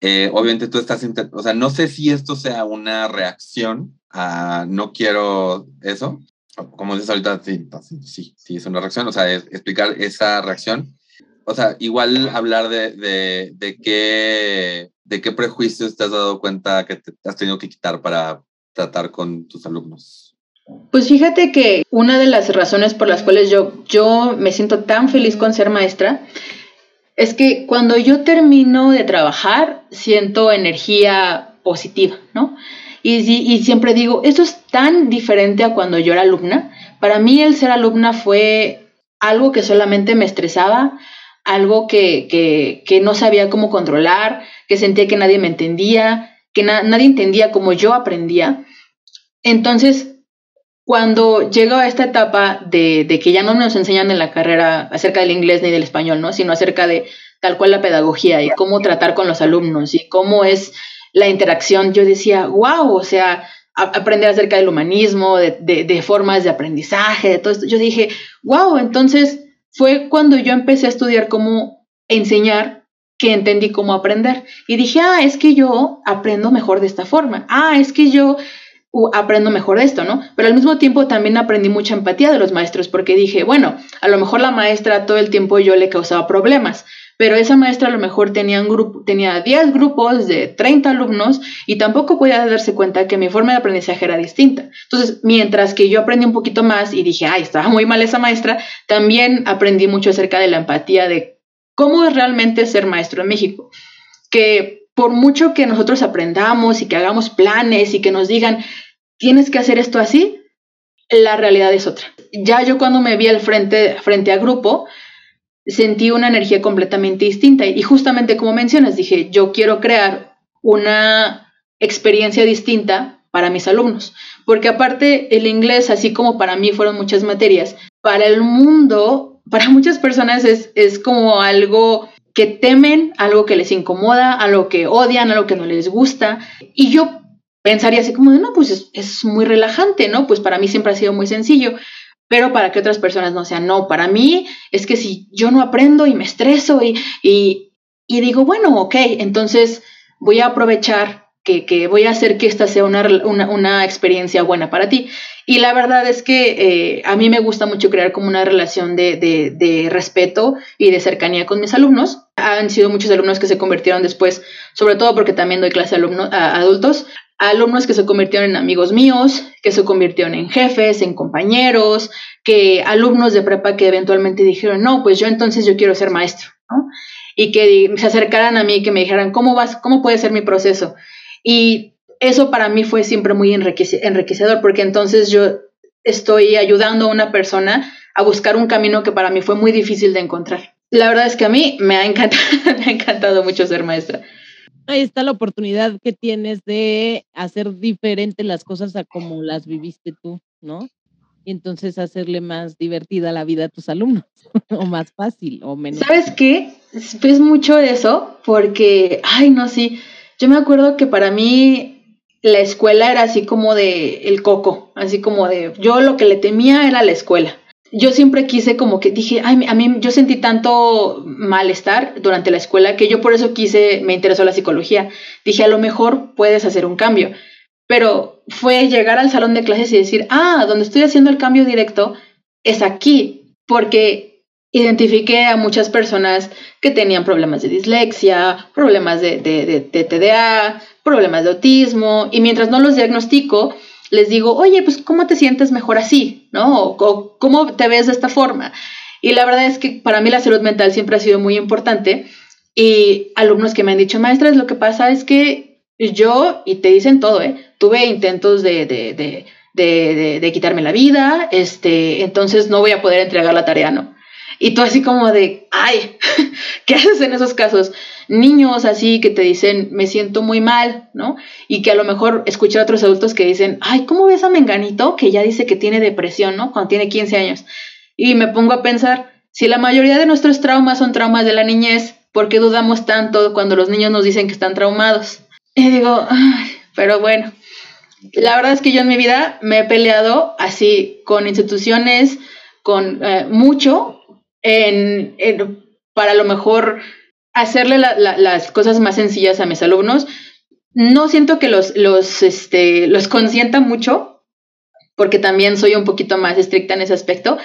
Eh, obviamente tú estás, o sea, no sé si esto sea una reacción a no quiero eso, como dices ahorita, sí, sí, sí, es una reacción, o sea, explicar esa reacción. O sea, igual hablar de, de, qué, de qué prejuicios te has dado cuenta que has tenido que quitar para tratar con tus alumnos. Pues fíjate que una de las razones por las cuales yo, yo me siento tan feliz con ser maestra es que cuando yo termino de trabajar, siento energía positiva, ¿no? Y, y, siempre digo, esto es tan diferente a cuando yo era alumna. Para mí el ser alumna fue algo que solamente me estresaba, algo que, que, que no sabía cómo controlar, que sentía que nadie me entendía, que nadie entendía cómo yo aprendía. Entonces, cuando llego a esta etapa de, que ya no nos enseñan en la carrera acerca del inglés ni del español, ¿no? Sino acerca de tal cual la pedagogía y cómo tratar con los alumnos y cómo es la interacción, yo decía, wow, o sea, aprender acerca del humanismo, de, formas de aprendizaje, de todo esto. Yo dije, wow, entonces fue cuando yo empecé a estudiar cómo enseñar que entendí cómo aprender. Y dije, ah, es que yo aprendo mejor de esta forma. Ah, es que yo aprendo mejor esto, ¿no? Pero al mismo tiempo también aprendí mucha empatía de los maestros porque dije, bueno, a lo mejor la maestra todo el tiempo yo le causaba problemas, pero esa maestra a lo mejor tenía, un grupo, tenía 10 grupos de 30 alumnos y tampoco podía darse cuenta que mi forma de aprendizaje era distinta. Entonces, mientras que yo aprendí un poquito más y dije, ay, estaba muy mal esa maestra, también aprendí mucho acerca de la empatía de cómo es realmente ser maestro en México. Que por mucho que nosotros aprendamos y que hagamos planes y que nos digan, tienes que hacer esto así, la realidad es otra. Ya yo cuando me vi al frente, frente a grupo, sentí una energía completamente distinta y justamente como mencionas, dije, yo quiero crear una experiencia distinta para mis alumnos, porque aparte el inglés, así como para mí fueron muchas materias, para el mundo, para muchas personas es, es como algo que temen, algo que les incomoda, algo que odian, algo que no les gusta. Y yo pensaría así como de, no, pues es, muy relajante, ¿no? Pues para mí siempre ha sido muy sencillo, pero para que otras personas no sean, no, para mí es que si yo no aprendo y me estreso y, y, digo, bueno, ok, entonces voy a aprovechar que, que, voy a hacer que esta sea una, una, una, experiencia buena para ti. Y la verdad es que eh, a mí me gusta mucho crear como una relación de, de, respeto y de cercanía con mis alumnos. Han sido muchos alumnos que se convirtieron después, sobre todo porque también doy clase a, adultos, alumnos que se convirtieron en amigos míos, que se convirtieron en jefes, en compañeros, que alumnos de prepa que eventualmente dijeron, no, pues yo entonces yo quiero ser maestro, ¿no? Y que se acercaran a mí que me dijeran, ¿cómo vas? ¿Cómo puede ser mi proceso? Y eso para mí fue siempre muy enriquecedor porque entonces yo estoy ayudando a una persona a buscar un camino que para mí fue muy difícil de encontrar. La verdad es que a mí me ha encantado, <laughs> me ha encantado mucho ser maestra ahí está la oportunidad que tienes de hacer diferente las cosas a como las viviste tú, ¿no? Y entonces hacerle más divertida la vida a tus alumnos, <laughs> o más fácil, o menos. ¿Sabes qué? Es mucho de eso, porque, ay, no, sí, yo me acuerdo que para mí la escuela era así como de el coco, así como de, yo lo que le temía era la escuela yo siempre quise como que dije, ay, a mí yo sentí tanto malestar durante la escuela que yo por eso quise, me interesó la psicología. Dije, a lo mejor puedes hacer un cambio. Pero fue llegar al salón de clases y decir, ah, donde estoy haciendo el cambio directo es aquí, porque identifiqué a muchas personas que tenían problemas de dislexia, problemas de, de, de, TDA, problemas de autismo, y mientras no los diagnostico, les digo, oye, pues ¿cómo te sientes mejor así? ¿No? O, ¿cómo te ves de esta forma? Y la verdad es que para mí la salud mental siempre ha sido muy importante. Y alumnos que me han dicho, maestras, lo que pasa es que yo, y te dicen todo, ¿eh? Tuve intentos de, de, de, de, de quitarme la vida, este, entonces no voy a poder entregar la tarea, ¿no? Y tú así como de, ay, <laughs> ¿qué haces en esos casos? Niños así que te dicen, me siento muy mal, ¿no? Y que a lo mejor escuchar a otros adultos que dicen, ay, ¿cómo ves a Menganito que ya dice que tiene depresión, ¿no? Cuando tiene 15 años. Y me pongo a pensar, si la mayoría de nuestros traumas son traumas de la niñez, ¿por qué dudamos tanto cuando los niños nos dicen que están traumados? Y digo, ay, pero bueno, la verdad es que yo en mi vida me he peleado así con instituciones, con eh, mucho, en, para lo mejor hacerle las cosas más sencillas a mis alumnos. No siento que los, los, este, los consienta mucho, porque también soy un poquito más estricta en ese aspecto,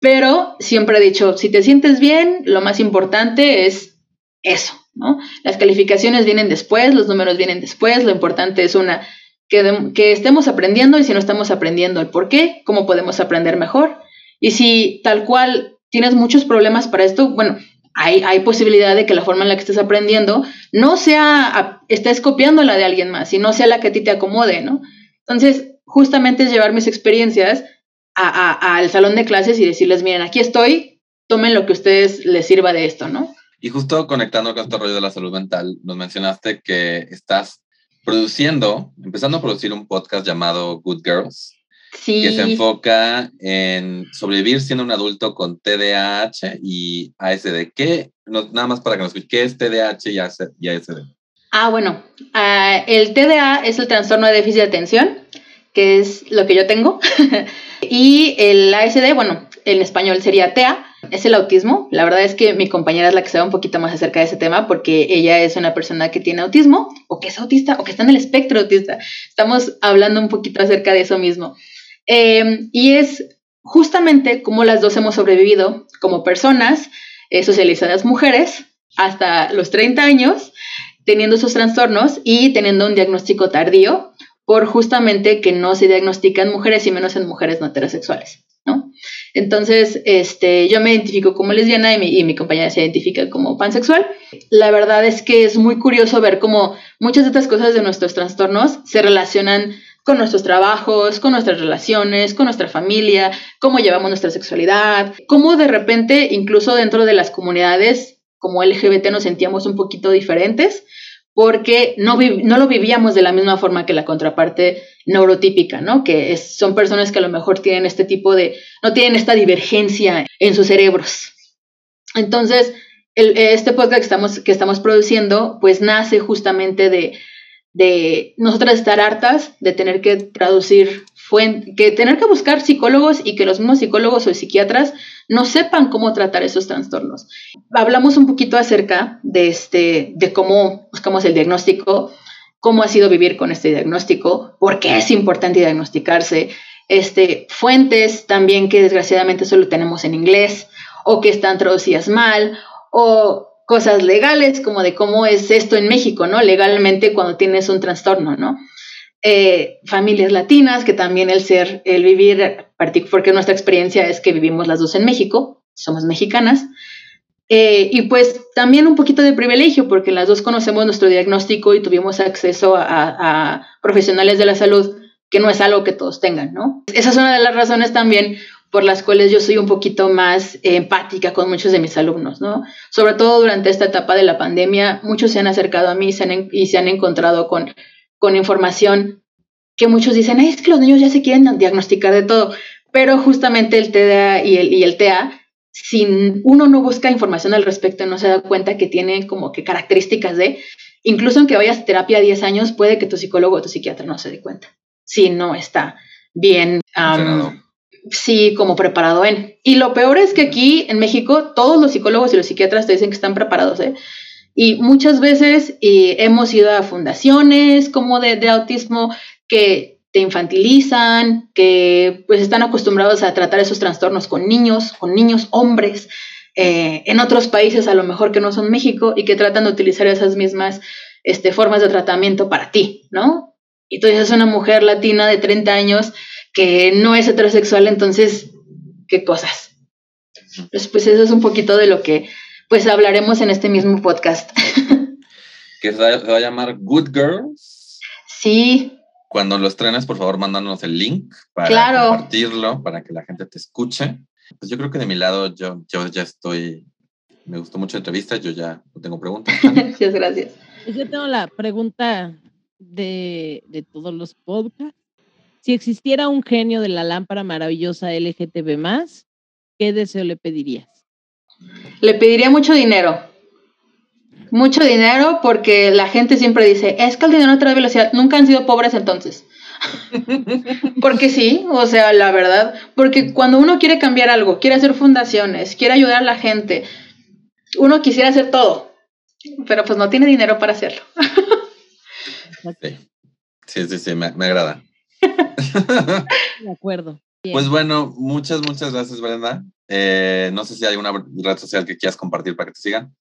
pero siempre he dicho, si te sientes bien, lo más importante es eso, ¿no? Las calificaciones vienen después, los números vienen después, lo importante es una, que, que estemos aprendiendo y si no estamos aprendiendo el por qué, cómo podemos aprender mejor. Y si tal cual tienes muchos problemas para esto, bueno, hay, posibilidad de que la forma en la que estés aprendiendo no sea, estés copiando la de alguien más y no sea la que a ti te acomode, ¿no? Entonces, justamente es llevar mis experiencias al salón de clases y decirles, miren, aquí estoy, tomen lo que a ustedes les sirva de esto, ¿no? Y justo conectando con este rollo de la salud mental, nos mencionaste que estás produciendo, empezando a producir un podcast llamado Good Girls. Que se enfoca en sobrevivir siendo un adulto con TDAH y ASD. ¿Qué, nada más para que nos escuchen, ¿qué es TDAH y ASD? Ah, bueno, uh, el TDA es el trastorno de déficit de atención, que es lo que yo tengo. <laughs> y el ASD, bueno, en español sería TEA, es el autismo. La verdad es que mi compañera es la que sabe un poquito más acerca de ese tema porque ella es una persona que tiene autismo o que es autista o que está en el espectro autista. Estamos hablando un poquito acerca de eso mismo. Em, y es justamente como las dos hemos sobrevivido como personas, eh, socializadas mujeres hasta los 30 años teniendo esos trastornos y teniendo un diagnóstico tardío por justamente que no se diagnostican mujeres y menos en mujeres no heterosexuales, ¿no? Entonces, este, yo me identifico como lesbiana y mi, y mi compañera se identifica como pansexual. La verdad es que es muy curioso ver cómo muchas de estas cosas de nuestros trastornos se relacionan con nuestros trabajos, con nuestras relaciones, con nuestra familia, cómo llevamos nuestra sexualidad, cómo de repente incluso dentro de las comunidades como LGBT nos sentíamos un poquito diferentes porque no, no lo vivíamos de la misma forma que la contraparte neurotípica, ¿no? Que son personas que a lo mejor tienen este tipo de, no tienen esta divergencia en sus cerebros. Entonces, este podcast que estamos, que estamos produciendo, pues nace justamente de, de nosotras estar hartas de tener que traducir, que tener que buscar psicólogos y que los mismos psicólogos o psiquiatras no sepan cómo tratar esos trastornos. Hablamos un poquito acerca de, este, de cómo, cómo es el diagnóstico, cómo ha sido vivir con este diagnóstico, por qué es importante diagnosticarse, este, fuentes también que desgraciadamente solo tenemos en inglés o que están traducidas mal o cosas legales como de cómo es esto en México, ¿no? Legalmente cuando tienes un trastorno, ¿no? Eh, familias latinas, que también el ser, el vivir, porque nuestra experiencia es que vivimos las dos en México, somos mexicanas, eh, y pues también un poquito de privilegio, porque las dos conocemos nuestro diagnóstico y tuvimos acceso a, a profesionales de la salud, que no es algo que todos tengan, ¿no? Esa es una de las razones también por las cuales yo soy un poquito más empática con muchos de mis alumnos, ¿no? Sobre todo durante esta etapa de la pandemia, muchos se han acercado a mí y se han, y se han encontrado con con información que muchos dicen, es que los niños ya se quieren diagnosticar de todo, pero justamente el TDA y el, y TEA, si uno no busca información al respecto, no se da cuenta que tiene como que características de, incluso aunque vayas a terapia 10 años, puede que tu psicólogo o tu psiquiatra no se dé cuenta, si no está bien, sí, como preparado en. Y lo peor es que aquí en México todos los psicólogos y los psiquiatras te dicen que están preparados, ¿eh? Y muchas veces hemos ido a fundaciones como de, autismo que te infantilizan, que pues están acostumbrados a tratar esos trastornos con niños, con niños hombres, eh, en otros países a lo mejor que no son México y que tratan de utilizar esas mismas este, formas de tratamiento para ti, ¿no? Y tú dices una mujer latina de 30 años que no es heterosexual, entonces, ¿qué cosas? Pues, pues eso es un poquito de lo que pues hablaremos en este mismo podcast. <laughs> que se va, a llamar Good Girls. Sí. Cuando lo estrenes, por favor, mándanos el link para compartirlo, para que la gente te escuche. Pues yo creo que de mi lado yo, yo ya estoy, me gustó mucho la entrevista, yo ya no tengo preguntas. <laughs> Muchas gracias. Yo tengo la pregunta de, de todos los podcasts. Si existiera un genio de la lámpara maravillosa LGTB, ¿qué deseo le pedirías? Le pediría mucho dinero. Mucho dinero porque la gente siempre dice, es que el dinero trae velocidad. Nunca han sido pobres entonces. <laughs> porque sí, o sea, la verdad, porque cuando uno quiere cambiar algo, quiere hacer fundaciones, quiere ayudar a la gente, uno quisiera hacer todo, pero pues no tiene dinero para hacerlo. <laughs> sí, sí, sí, me, me agrada. De acuerdo. Pues bueno, muchas, muchas gracias, Brenda. Eh, no sé si hay una red social que quieras compartir para que te sigan.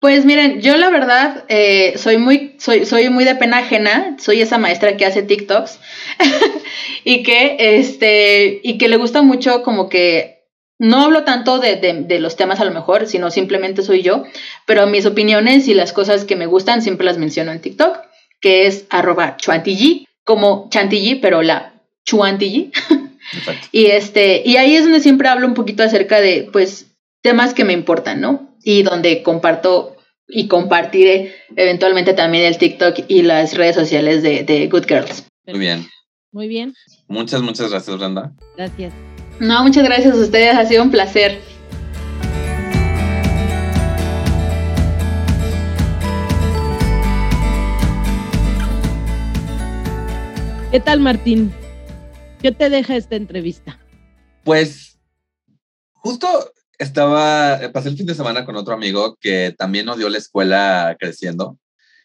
Pues miren, yo la verdad eh, soy muy, soy, soy muy de pena ajena, soy esa maestra que hace TikToks <laughs> y que este, y que le gusta mucho como que no hablo tanto de, de, los temas a lo mejor, sino simplemente soy yo, pero mis opiniones y las cosas que me gustan siempre las menciono en TikTok, que es arroba como chantilly, pero la chuantilli. <laughs> Y este, y ahí es donde siempre hablo un poquito acerca de pues temas que me importan, ¿no? Y donde comparto y compartiré eventualmente también el TikTok y las redes sociales de, de Good Girls. Muy bien. Muy bien. Muchas, muchas gracias, Brenda. Gracias. No, muchas gracias a ustedes, ha sido un placer. ¿Qué tal, Martín? ¿Qué te deja esta entrevista? Pues justo estaba, pasé el fin de semana con otro amigo que también odió la escuela creciendo.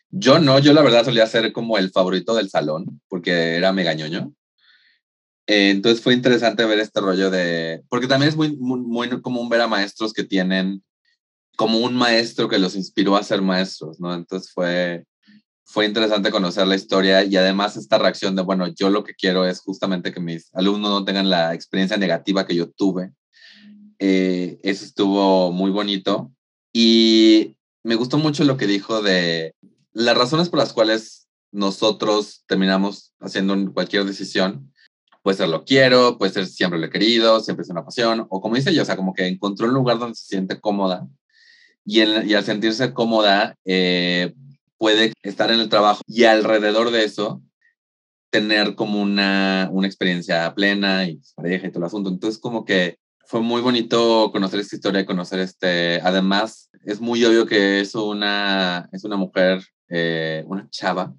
Yo no, yo la verdad solía ser como el favorito del salón porque era mega ñoño. Eh, entonces fue interesante ver este rollo de, porque también es muy, muy, muy común ver a maestros que tienen como un maestro que los inspiró a ser maestros, ¿no? Entonces fue, fue interesante conocer la historia y además esta reacción de, bueno, yo lo que quiero es justamente que mis alumnos no tengan la experiencia negativa que yo tuve. Eh, eso estuvo muy bonito y me gustó mucho lo que dijo de las razones por las cuales nosotros terminamos haciendo cualquier decisión. Puede ser lo quiero, puede ser siempre lo he querido, siempre es una pasión, o como dice ella, o sea, como que encontró un lugar donde se siente cómoda y, y al sentirse cómoda eh, puede estar en el trabajo y alrededor de eso tener como una, una experiencia plena y pareja y todo el asunto. Entonces como que fue muy bonito conocer esta historia, conocer este, además es muy obvio que es una, es una mujer, eh, una chava,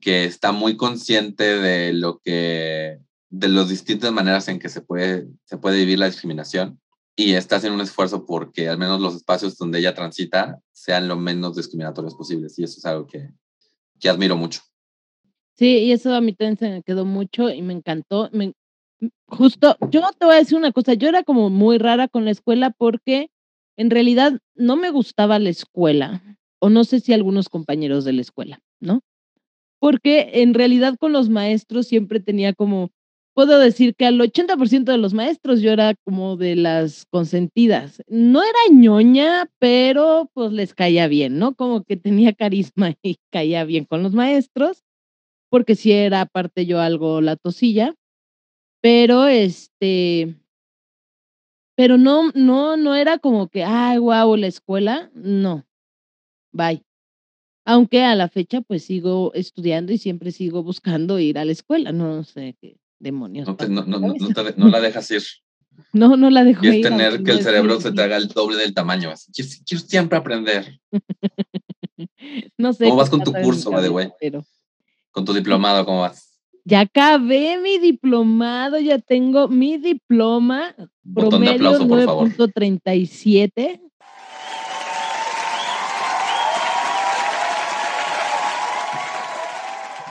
que está muy consciente de lo que, de las distintas maneras en que se puede, se puede vivir la discriminación y está haciendo un esfuerzo porque al menos los espacios donde ella transita sean lo menos discriminatorios posibles. Y eso es algo que, que admiro mucho. Sí, y eso a mí también se me quedó mucho y me encantó. Me, justo, yo te voy a decir una cosa, yo era como muy rara con la escuela porque en realidad no me gustaba la escuela, o no sé si algunos compañeros de la escuela, ¿no? Porque en realidad con los maestros siempre tenía como puedo decir que al 80% de los maestros yo era como de las consentidas. No era ñoña, pero pues les caía bien, ¿no? Como que tenía carisma y <laughs> caía bien con los maestros, porque sí era aparte yo algo la tosilla, pero este, pero no, no, no era como que, ay, wow, la escuela, no, bye. Aunque a la fecha pues sigo estudiando y siempre sigo buscando ir a la escuela, no sé qué demonios. No, <laughs> no, la dejas ir. No, no la dejo ir. tener que el cerebro se te haga el doble del tamaño. Quiero, siempre aprender. <laughs> no sé. ¿Cómo vas con tu curso, by the Con tu diplomado, ¿cómo vas? Ya acabé mi diplomado, ya tengo mi diploma. Botón de aplauso, por favor. 9.37.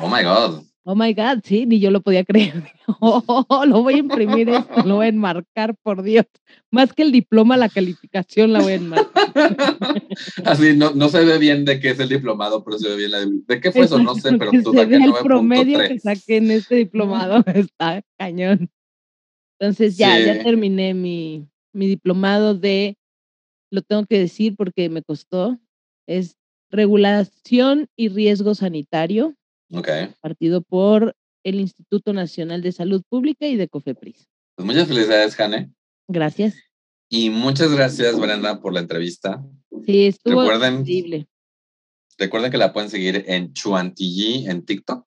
Oh my God. Oh my God, sí, ni yo lo podía creer. <laughs> Oh, lo voy a imprimir esto, lo voy a enmarcar, por Dios. Más que el diploma, la calificación la voy a enmarcar. <laughs> Así, no, no se ve bien de qué es el diplomado, pero se ve bien la de, ¿de qué fue eso, no sé, pero tú saqué el promedio que saqué en este diplomado <laughs> está cañón. Entonces ya, ya terminé mi, mi diplomado de, lo tengo que decir porque me costó, es regulación y riesgo sanitario Partido por el Instituto Nacional de Salud Pública y de COFEPRIS. Pues muchas felicidades, Jane. Gracias. Y muchas gracias, Brenda, por la entrevista. Sí, estuvo increíble. Recuerden que la pueden seguir en Chuantilly en TikTok.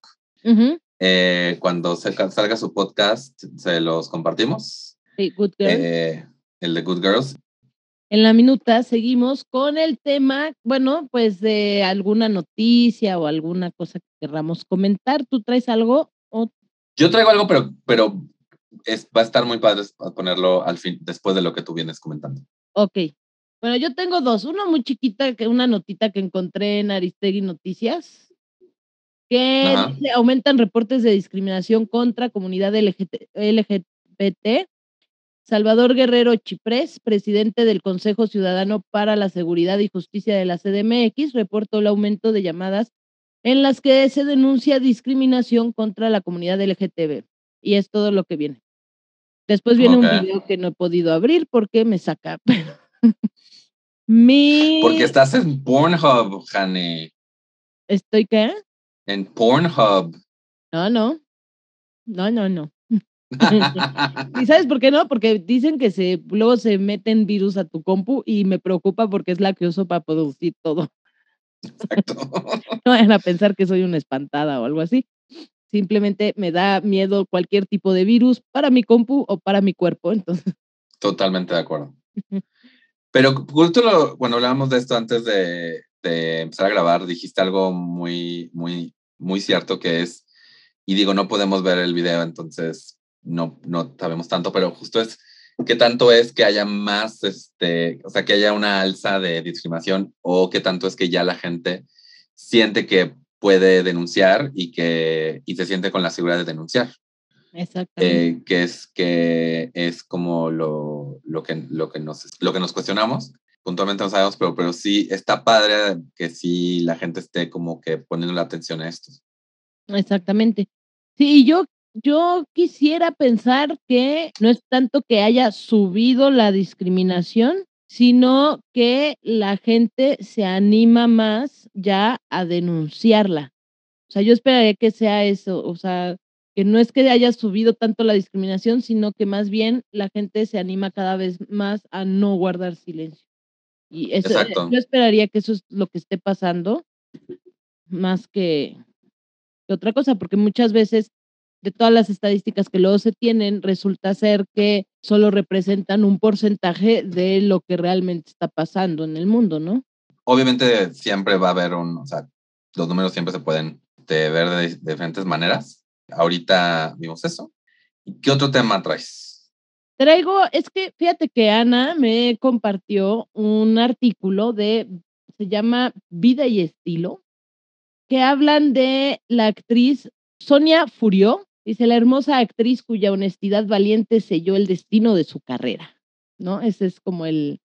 Eh, cuando salga su podcast, se los compartimos. Sí, Good Girls. Eh, el de Good Girls. En la minuta seguimos con el tema, bueno, pues de alguna noticia o alguna cosa que querramos comentar. ¿Tú traes algo? Yo traigo algo, pero, pero es, va a estar muy padre ponerlo al fin, después de lo que tú vienes comentando. Ok. Bueno, yo tengo dos. Uno muy chiquita, que una notita que encontré en Aristegui Noticias, que aumentan reportes de discriminación contra comunidad LGBT Salvador Guerrero Chiprés, presidente del Consejo Ciudadano para la Seguridad y Justicia de la CDMX, reportó el aumento de llamadas en las que se denuncia discriminación contra la comunidad LGTB. Y es todo lo que viene. Después viene un video que no he podido abrir porque me saca. <laughs> Mi... Porque estás en Pornhub, Jane. ¿Estoy qué? En Pornhub. No, no. No, no, no. <laughs> ¿Y sabes por qué no? Porque dicen que se, luego se meten virus a tu compu y me preocupa porque es la que uso para producir todo. Exacto. <laughs> No vayan a pensar que soy una espantada o algo así. Simplemente me da miedo cualquier tipo de virus para mi compu o para mi cuerpo. Entonces. Totalmente de acuerdo. Pero justo cuando hablábamos de esto antes de, de empezar a grabar, dijiste algo muy, muy, muy cierto que es, y digo, no podemos ver el video, entonces no, no sabemos tanto, pero justo es qué tanto es que haya más, este, o sea, que haya una alza de discriminación o qué tanto es que ya la gente siente que puede denunciar y que y se siente con la seguridad de denunciar. Exactamente. Eh, que es que es como lo, lo, que, lo, que nos, lo que nos cuestionamos. puntualmente no sabemos, pero, pero sí está padre que sí la gente esté como que poniendo la atención a esto. Exactamente. Sí, yo, yo quisiera pensar que no es tanto que haya subido la discriminación, sino que la gente se anima más ya a denunciarla. O sea, yo esperaría que sea eso, o sea, que no es que haya subido tanto la discriminación, sino que más bien la gente se anima cada vez más a no guardar silencio. Y eso, eh, yo esperaría que eso es lo que esté pasando, más que, otra cosa, porque muchas veces de todas las estadísticas que luego se tienen, resulta ser que solo representan un porcentaje de lo que realmente está pasando en el mundo, ¿no? Obviamente siempre va a haber un, o sea, los números siempre se pueden ver de, diferentes maneras. Ahorita vimos eso. ¿Y qué otro tema traes? Traigo, es que fíjate que Ana me compartió un artículo de, se llama Vida y Estilo, que hablan de la actriz Sonia Furió, dice la hermosa actriz cuya honestidad valiente selló el destino de su carrera, ¿no? Ese es como el...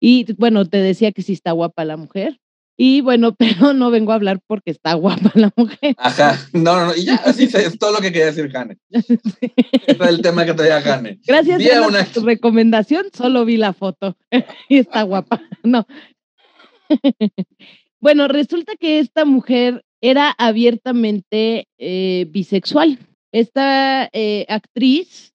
Y bueno, te decía que sí está guapa la mujer. Y bueno, <laughs> pero no vengo a hablar porque está guapa la mujer. Ajá, no, no, no. y ya, así es todo lo que quería decir Jane. <laughs> Sí. es el tema que traía Jane. Gracias a una... tu recomendación, solo vi la foto <laughs> y está guapa. No. bueno, resulta que esta mujer era abiertamente eh, bisexual. Esta eh, actriz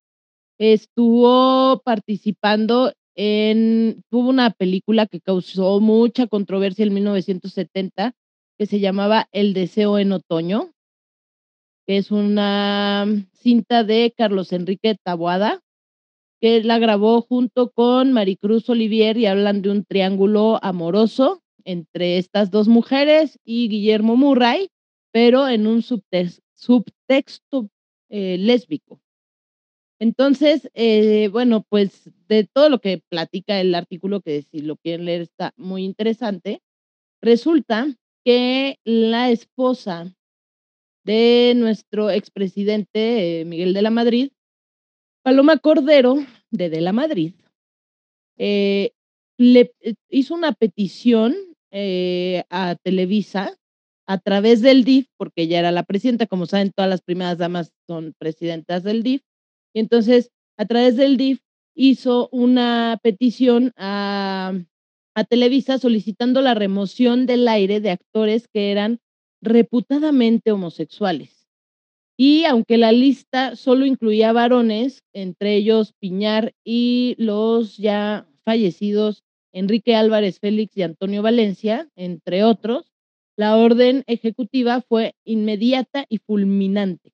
estuvo participando en, tuvo una película que causó mucha controversia en 1970 que se llamaba El deseo en otoño, que es una cinta de Carlos Enrique Taboada, que la grabó junto con Maricruz Olivier y hablan de un triángulo amoroso entre estas dos mujeres y Guillermo Murray, pero en un subtexto eh, lésbico. Entonces, eh, bueno, pues de todo lo que platica el artículo, que si lo quieren leer está muy interesante, resulta que la esposa de nuestro expresidente eh, Miguel de la Madrid, Paloma Cordero de De la Madrid, le hizo una petición a Televisa a través del DIF, porque ella era la presidenta, como saben, todas las primeras damas son presidentas del DIF, y entonces, a través del DIF, hizo una petición a, a Televisa solicitando la remoción del aire de actores que eran reputadamente homosexuales. Y aunque la lista solo incluía varones, entre ellos Piñar y los ya fallecidos Enrique Álvarez Félix y Antonio Valencia, entre otros, la orden ejecutiva fue inmediata y fulminante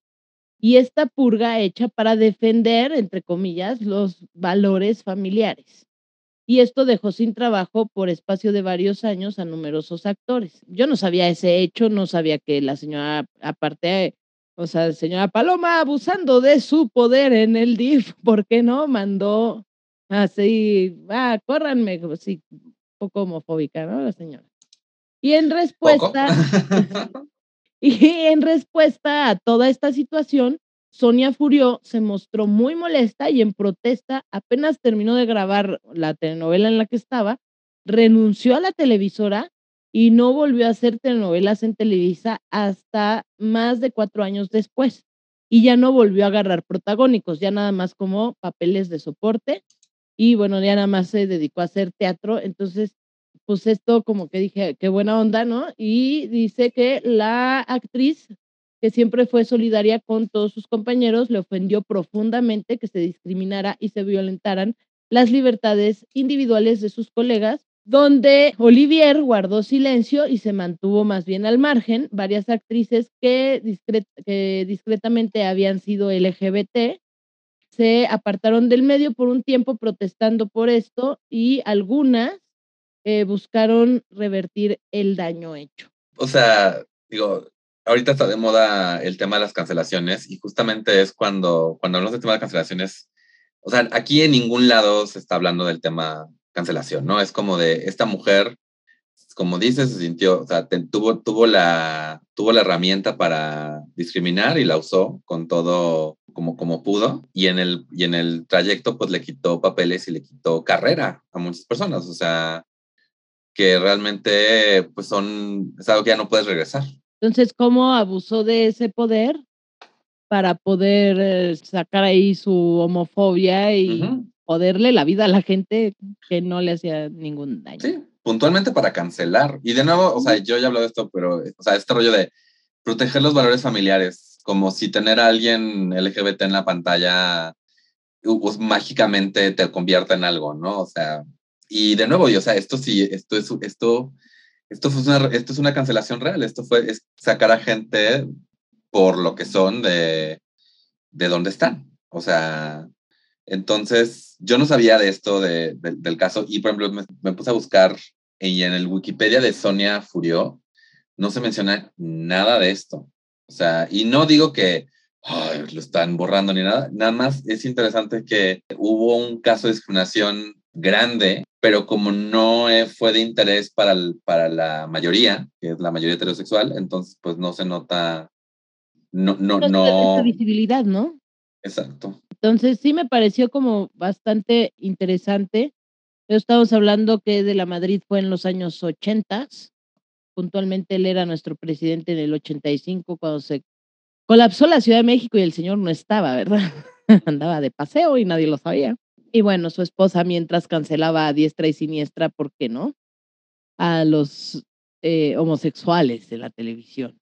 y esta purga hecha para defender, entre comillas, los valores familiares. Y esto dejó sin trabajo por espacio de varios años a numerosos actores. Yo no sabía ese hecho, no sabía que la señora, aparte, o sea, señora Paloma, abusando de su poder en el DIF, <laughs> ¿por qué no? Mandó así, ah, córranme, sí, un poco homofóbica, ¿no? La señora. Y en respuesta, <laughs> <laughs> Y en respuesta a toda esta situación, Sonia Furió se mostró muy molesta y en protesta, apenas terminó de grabar la telenovela en la que estaba, renunció a la televisora y no volvió a hacer telenovelas en Televisa hasta más de cuatro años después. Y ya no volvió a agarrar protagónicos, ya nada más como papeles de soporte. Y bueno, ya nada más se dedicó a hacer teatro. Entonces, pues esto como que dije, qué buena onda, ¿no? Y dice que la actriz, que siempre fue solidaria con todos sus compañeros, le ofendió profundamente que se discriminara y se violentaran las libertades individuales de sus colegas, donde Olivier guardó silencio y se mantuvo más bien al margen. Varias actrices que, que discretamente habían sido LGBT se apartaron del medio por un tiempo protestando por esto y algunas eh, buscaron revertir el daño hecho. O sea, digo, ahorita está de moda el tema de las cancelaciones y justamente es cuando, cuando hablamos del tema de cancelaciones, o sea, aquí en ningún lado se está hablando del tema cancelación, ¿no? Es como de esta mujer, como dices, se sintió, o sea, tuvo, tuvo, la, tuvo la herramienta para discriminar y la usó con todo como, como pudo y en, el, y en el trayecto pues le quitó papeles y le quitó carrera a muchas personas, o sea, que realmente pues son, es algo que ya no puedes regresar. Entonces, ¿cómo abusó de ese poder para poder eh, sacar ahí su homofobia y Ujú. joderle la vida a la gente que no le hacía ningún daño? Sí, puntualmente para cancelar. Y de nuevo, o sea, yo ya he hablado de esto, pero, o sea, este rollo de proteger los valores familiares, como si tener a alguien LGBT en la pantalla pues, mágicamente te convierta en algo, ¿no? O sea, y de nuevo, y, o sea, esto sí, esto es, esto, esto fue una, esto es una cancelación real, esto fue es sacar a gente por lo que son de, de dónde están. O sea, entonces yo no sabía de esto, de, de- del caso, y por ejemplo me, me puse a buscar y en el Wikipedia de Sonia Furió no se menciona nada de esto. O sea, y no digo que ay, lo están borrando ni nada, nada más es interesante que hubo un caso de discriminación grande, pero como no eh, fue de interés para, el- para la mayoría, que es la mayoría heterosexual, entonces pues no se nota, no, no, no, visibilidad, ¿no? exacto. Entonces sí me pareció como bastante interesante. Pero estamos hablando que de la Madrid fue en los años 80. Puntualmente él era nuestro presidente en el 85 cuando se colapsó la Ciudad de México y el señor no estaba, ¿verdad? <laughs> Andaba de paseo y nadie lo sabía. Y bueno, su esposa mientras cancelaba a diestra y siniestra, ¿por qué no? A los eh, homosexuales de la televisión.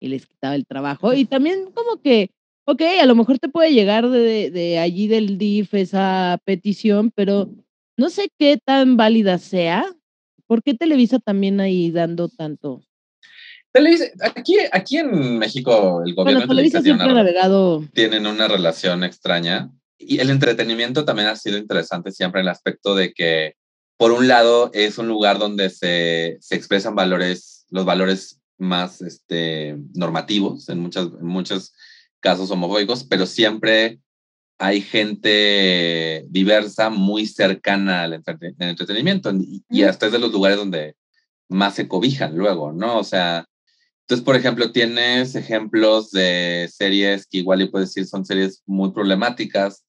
Y les quitaba el trabajo. Y también como que Ok, a lo mejor te puede llegar de, de allí del DIF esa petición, pero no sé qué tan válida sea. ¿Por qué Televisa también ahí dando tanto? Televisa- aquí, aquí en México el gobierno Bueno, Televisa una, navegado. tienen una relación extraña y el entretenimiento también ha sido interesante siempre en el aspecto de que, por un lado, es un lugar donde se, se expresan valores, los valores más este, normativos en, muchas, en muchos casos homofóbicos, pero siempre hay gente diversa muy cercana al entrete- al entretenimiento y, y hasta es de los lugares donde más se cobijan luego, ¿no? O sea, entonces, por ejemplo, tienes ejemplos de series que igual y puedes decir son series muy problemáticas,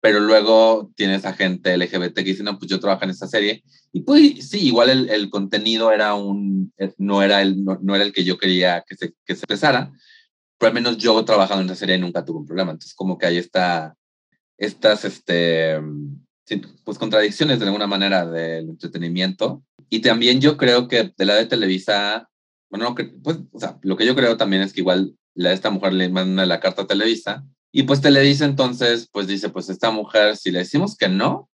pero luego tienes a gente LGBT que dice, no, pues yo trabajo en esta serie. Y pues sí, igual el, el contenido era un, eh, no era el, no, no era el que yo quería que se, que se expresara, pero al menos yo trabajando en esa serie nunca tuve un problema. Entonces, como que hay esta, estas, este, pues contradicciones de alguna manera del entretenimiento. Y también yo creo que de la de Televisa, bueno, pues, o sea, lo que yo creo también es que igual la, esta mujer le manda la carta a Televisa y pues Televisa entonces, pues dice, pues esta mujer, si le decimos que no,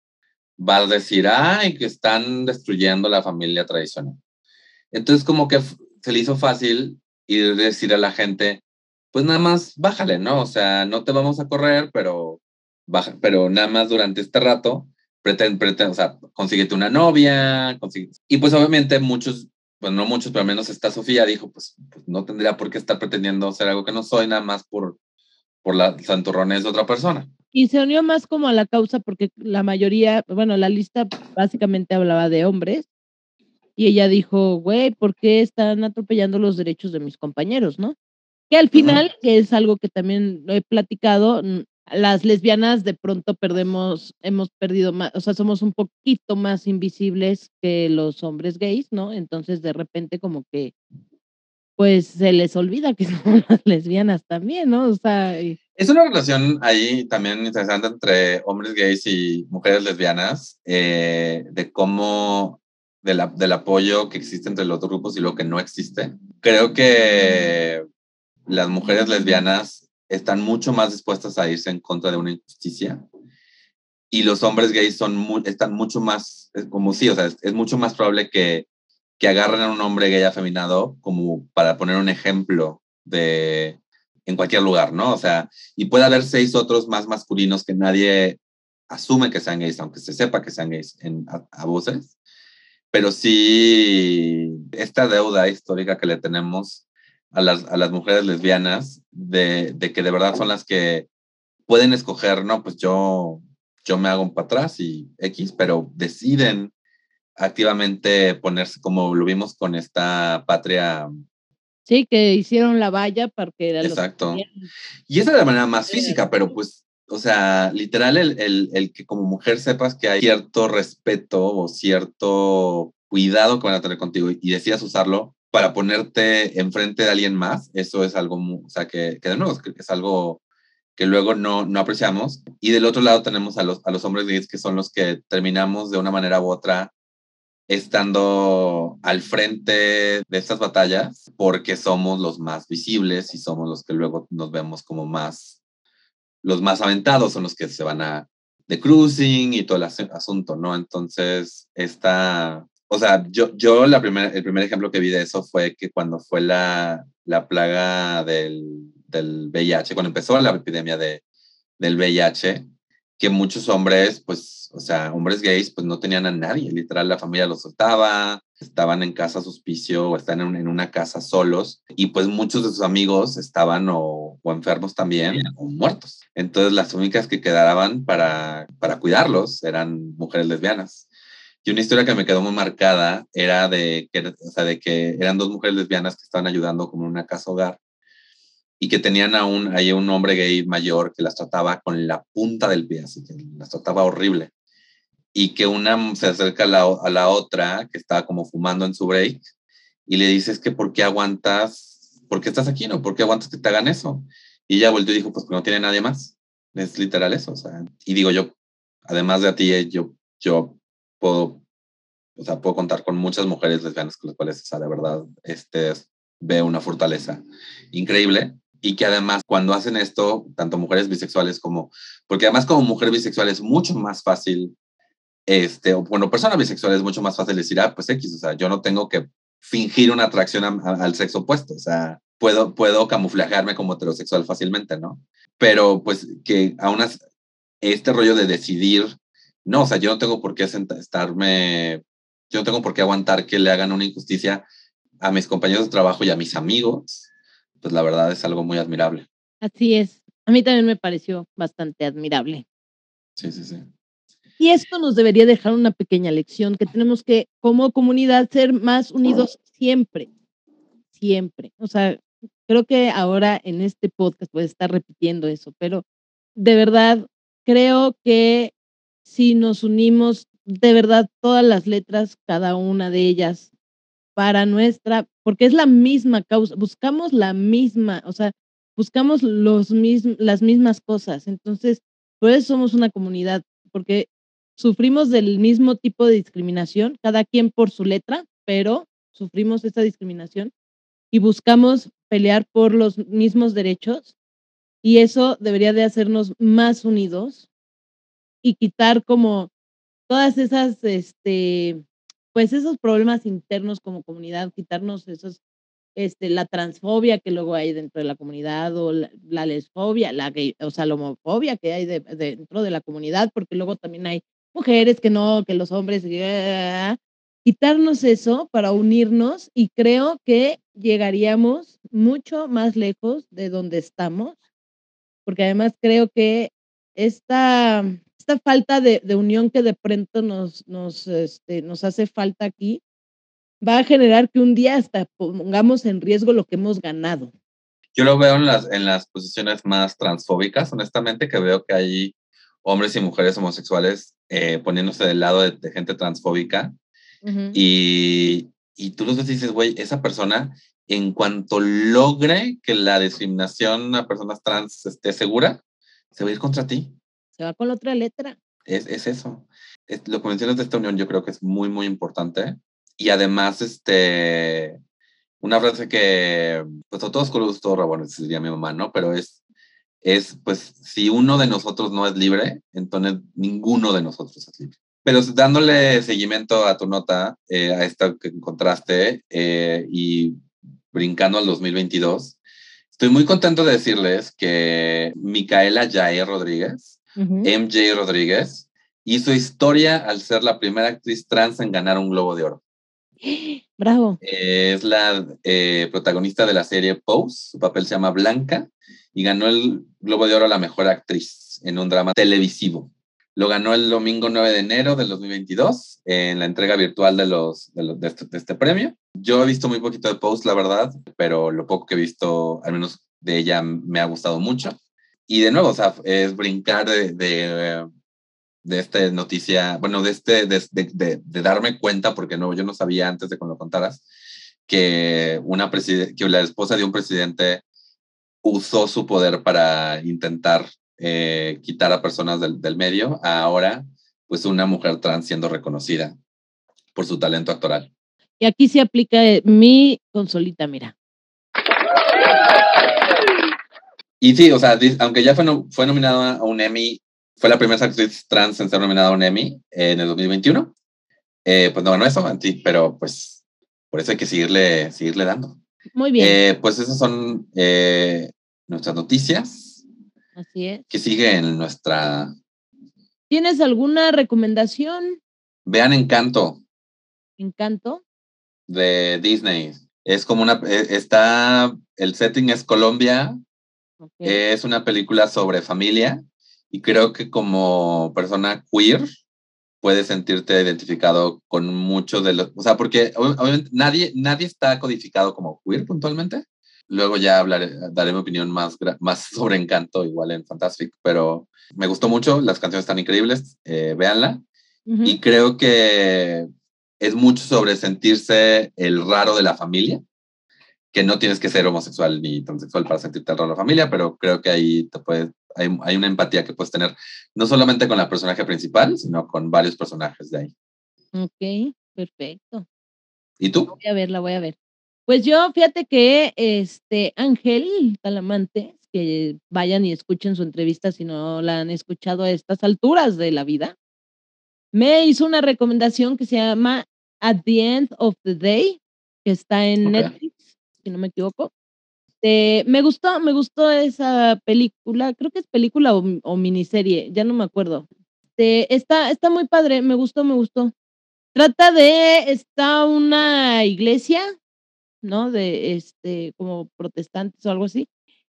va a decir, ay, que están destruyendo la familia tradicional. Entonces como que se le hizo fácil ir decir a la gente, pues nada más bájale, ¿no? O sea, no te vamos a correr, pero baja, pero nada más durante este rato, pretende, pretende, o sea, consíguete una novia, consigue- y pues obviamente muchos, bueno, no muchos, pero al menos esta Sofía dijo, pues, pues no tendría por qué estar pretendiendo ser algo que no soy, nada más por, por la santurrones de otra persona. Y se unió más como a la causa porque la mayoría, bueno, la lista básicamente hablaba de hombres. Y ella dijo, güey, ¿por qué están atropellando los derechos de mis compañeros, no? Que al final, que es algo que también lo he platicado, las lesbianas de pronto perdemos, hemos perdido más, o sea, somos un poquito más invisibles que los hombres gays, ¿no? Entonces, de repente, como que, pues se les olvida que <laughs> son las lesbianas también, ¿no? O sea, y- Es una relación ahí también interesante entre hombres gays y mujeres lesbianas, eh, de cómo, de la- del apoyo que existe entre los dos grupos y lo que no existe. Creo que las mujeres lesbianas están mucho más dispuestas a irse en contra de una injusticia y los hombres gays son están mucho más, es como sí, o sea, es, mucho más probable que, que agarren a un hombre gay afeminado como para poner un ejemplo de en cualquier lugar, ¿no? O sea, y puede haber seis otros más masculinos que nadie asume que sean gays, aunque se sepa que sean gays en, a voces. Pero sí, esta deuda histórica que le tenemos a las, a las mujeres lesbianas, de, de que de verdad son las que pueden escoger, no, pues yo, yo me hago un para atrás y X, pero deciden activamente ponerse, como lo vimos con esta patria sí, que hicieron la valla para que los Exacto. Y esa de la manera más física, pero pues o sea, literal, el, el, el, que como mujer sepas que hay cierto respeto o cierto cuidado que van a tener contigo y decidas usarlo para ponerte enfrente de alguien más, eso es algo, o sea, que, que de nuevo es algo que luego no, no apreciamos. Y del otro lado tenemos a los, a los hombres gays que son los que terminamos de una manera u otra estando al frente de estas batallas porque somos los más visibles y somos los que luego nos vemos como más, los más aventados, son los que se van a de cruising y todo el asunto, ¿no? Entonces, esta, o sea, yo, yo la primer, el primer ejemplo que vi de eso fue que cuando fue la, la plaga del, del VIH, cuando empezó la epidemia de, del VIH, que muchos hombres, pues, o sea, hombres gays, pues no tenían a nadie, literal, la familia los soltaba, estaban en casa suspicio o están en, una casa solos y pues muchos de sus amigos estaban o, o, enfermos también o muertos. Entonces las únicas que quedaban para, para cuidarlos eran mujeres lesbianas. Y una historia que me quedó muy marcada era de que, o sea, de que eran dos mujeres lesbianas que estaban ayudando como en una casa hogar y que tenían aún ahí un hombre gay mayor que las trataba con la punta del pie, así que las trataba horrible. Y que una se acerca a la, a la otra que estaba como fumando en su break y le dice, es que ¿por qué aguantas? ¿Por qué estás aquí? ¿No? ¿Por qué aguantas que te hagan eso? Y ella volvió y dijo, pues que no tiene nadie más. Es literal eso. O sea, y digo yo, además de a ti, eh, yo, yo puedo, o sea, puedo contar con muchas mujeres lesbianas con las cuales, o sea, de verdad, este, veo una fortaleza increíble y que además cuando hacen esto, tanto mujeres bisexuales como, porque además como mujer bisexual es mucho más fácil, este, o bueno, persona bisexual es mucho más fácil decir, ah, pues X, o sea, yo no tengo que fingir una atracción al sexo opuesto, o sea, puedo, puedo camuflajearme como heterosexual fácilmente, ¿no? Pero pues que aún este rollo de decidir, no, o sea, yo no tengo por qué estarme, yo no tengo por qué aguantar que le hagan una injusticia a mis compañeros de trabajo y a mis amigos, pues la verdad es algo muy admirable. Así es. A mí también me pareció bastante admirable. Sí, sí, sí. Y esto nos debería dejar una pequeña lección, que tenemos que, como comunidad, ser más unidos siempre, siempre. O sea, creo que ahora en este podcast puede estar repitiendo eso, pero de verdad creo que si nos unimos, de verdad, todas las letras, cada una de ellas, para nuestra, porque es la misma causa, buscamos la misma, o sea, buscamos los mismos, las mismas cosas. Entonces, por eso somos una comunidad, porque sufrimos del mismo tipo de discriminación, cada quien por su letra, pero sufrimos esta discriminación y buscamos pelear por los mismos derechos y eso debería de hacernos más unidos y quitar como todas esas este pues esos problemas internos como comunidad, quitarnos esos, este, la transfobia que luego hay dentro de la comunidad o la, lesfobia, la o sea, la homofobia que hay dentro de la comunidad, porque luego también hay mujeres que no, que los hombres, quitarnos eso para unirnos y creo que llegaríamos mucho más lejos de donde estamos, porque además creo que esta esta falta de, unión que de pronto nos, nos, este, nos hace falta aquí, va a generar que un día hasta pongamos en riesgo lo que hemos ganado. Yo lo veo en las, en las posiciones más transfóbicas, honestamente, que veo que hay hombres y mujeres homosexuales eh, poniéndose del lado de, gente transfóbica. y, y tú los ves y dices, güey, esa persona, en cuanto logre que la discriminación a personas trans esté segura, se va a ir contra ti con otra letra. Es, es eso. lo que mencionas de esta unión yo creo que es muy, muy importante. Y además, este, una frase que, pues a todos con gusto, bueno, diría mi mamá, ¿no? Pero es, es, pues, si uno de nosotros no es libre, entonces ninguno de nosotros es libre. Pero dándole seguimiento a tu nota, eh, a esta que encontraste eh, y brincando al 2022, estoy muy contento de decirles que Micaela Jair Rodríguez MJ Rodríguez, hizo historia al ser la primera actriz trans en ganar un Globo de Oro. <gasps> Bravo. es la eh, protagonista de la serie Pose, su papel se llama Blanca y ganó el Globo de Oro a la mejor actriz en un drama televisivo. Lo ganó el domingo 9 de enero del 2022 en la entrega virtual de, los, de, este, de, este, premio. Yo he visto muy poquito de Pose, la verdad, pero lo poco que he visto, al menos de ella, me ha gustado mucho. Y de nuevo, o sea, es brincar de, de, de esta noticia, bueno, de este, de, de, de, darme cuenta, porque no, yo no sabía antes de que lo contaras, que, una que la esposa de un presidente usó su poder para intentar eh, quitar a personas del, del, medio, ahora pues una mujer trans siendo reconocida por su talento actoral. Y aquí se aplica mi consolita, mira. Y sí, o sea, aunque ya fue, fue nominada a un Emmy, fue la primera actriz trans en ser nominada a un Emmy en el 2021. Eh, pues no ganó eso, pero pues por eso hay que seguirle, seguirle dando. Muy bien. Eh, pues esas son eh, nuestras noticias. Así es. Que sigue en nuestra. ¿Tienes alguna recomendación? Vean Encanto. Encanto. De Disney. Es como una. Está. El setting es Colombia. Es una película sobre familia y creo que como persona queer puedes sentirte identificado con muchos de los, o sea, porque obviamente nadie, nadie está codificado como queer puntualmente. Luego ya hablaré, daré mi opinión más, más <laughs> sobre Encanto, igual en Fantastic, pero me gustó mucho, las canciones están increíbles, eh, véanla. Y creo que es mucho sobre sentirse el raro de la familia que no tienes que ser homosexual ni transexual para sentirte raro de la familia, pero creo que ahí te puede, hay, hay, una empatía que puedes tener, no solamente con la personaje principal, sino con varios personajes de ahí. Ok, perfecto. ¿Y tú? Voy a verla, voy a ver. Pues yo, fíjate que este Ángel Talamante, que vayan y escuchen su entrevista si no la han escuchado a estas alturas de la vida, me hizo una recomendación que se llama At the End of the Day, que está en Netflix si no me equivoco. Eh, me gustó, me gustó esa película, creo que es película o, miniserie, ya no me acuerdo. Eh, está, está muy padre, me gustó, me gustó. Trata de, está una iglesia, ¿no? De, este, como protestantes o algo así,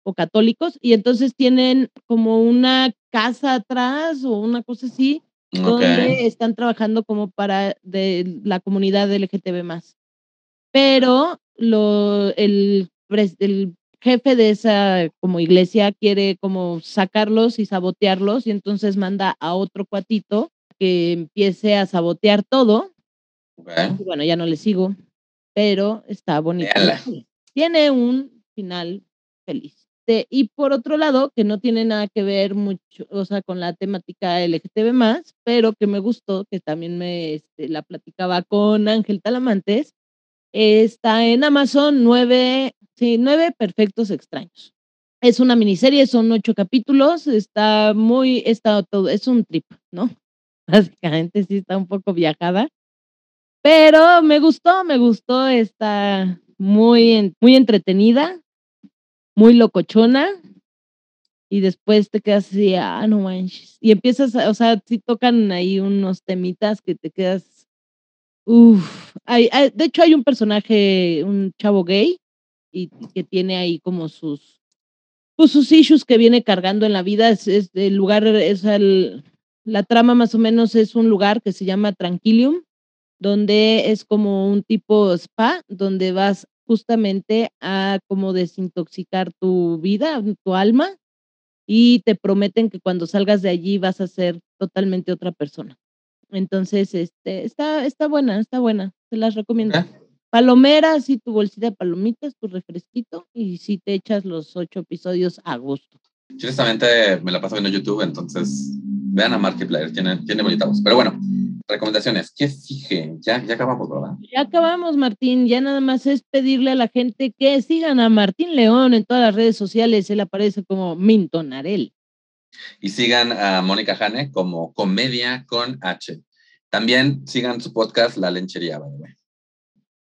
o católicos, y entonces tienen como una casa atrás o una cosa así, donde están trabajando como para de la comunidad LGTB más. Pero lo, el, el jefe de esa como iglesia quiere como sacarlos y sabotearlos y entonces manda a otro cuatito que empiece a sabotear todo. bueno, ya no le sigo, pero está bonito. Tiene un final feliz. y por otro lado, que no tiene nada que ver mucho, o sea, con la temática LGTB más, pero que me gustó, que también me este, la platicaba con Ángel Talamantes, Está en Amazon nueve, sí, nueve perfectos extraños. Es una miniserie, son ocho capítulos, está muy, está todo, es un trip, ¿no? <laughs> Básicamente sí está un poco viajada, pero me gustó, me gustó, está muy, muy entretenida, muy locochona, y después te quedas así, ah, no manches. Y empiezas, o sea, sí tocan ahí unos temitas que te quedas Uf, hay, de hecho hay un personaje, un chavo gay, y, que tiene ahí como sus, pues sus issues que viene cargando en la vida. Es, el lugar, es el, la trama más o menos es un lugar que se llama Tranquilium, donde es como un tipo spa, donde vas justamente a como desintoxicar tu vida, tu alma, y te prometen que cuando salgas de allí vas a ser totalmente otra persona. Entonces, este, está, está buena, está buena, te las recomiendo. Palomeras y tu bolsita de palomitas, tu refresquito, y si te echas los ocho episodios a gusto. Yo me la paso viendo YouTube, entonces vean a Markiplier, tiene, tiene bonita voz. Pero bueno, recomendaciones, ¿qué sigue? Ya, ya acabamos, ¿verdad? Ya acabamos, Martín. Ya nada más es pedirle a la gente que sigan a Martín León en todas las redes sociales. Él aparece como Minton Arel. Y sigan a Mónica Jane como Comedia con H. También sigan su podcast La Lenchería,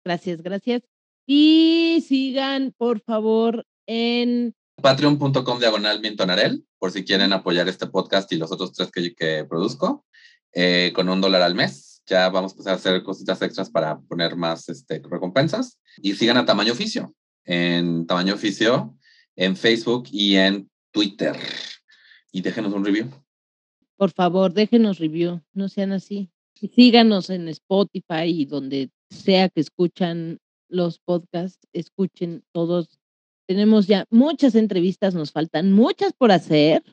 Gracias, gracias. Y sigan, por favor, en patreon.com diagonal Mintonarel, por si quieren apoyar este podcast y los otros tres que, que produzco, eh, con un dólar al mes. Ya vamos a empezar a hacer cositas extras para poner más este, recompensas. Y sigan a Tamaño Oficio, en Tamaño Oficio, en Facebook y en Twitter y déjenos un review. Por favor, déjenos review, no sean así. Y síganos en Spotify y donde sea que escuchan los podcasts, escuchen todos Tenemos ya muchas entrevistas, nos faltan muchas por hacer.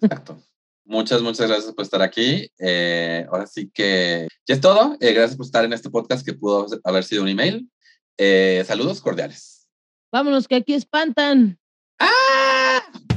Exacto. Muchas, muchas gracias por estar aquí. Eh, ahora sí que ya es todo. Eh, gracias por estar en este podcast que pudo haber sido un email. Eh, saludos cordiales. Vámonos, que aquí espantan. ¡Ah!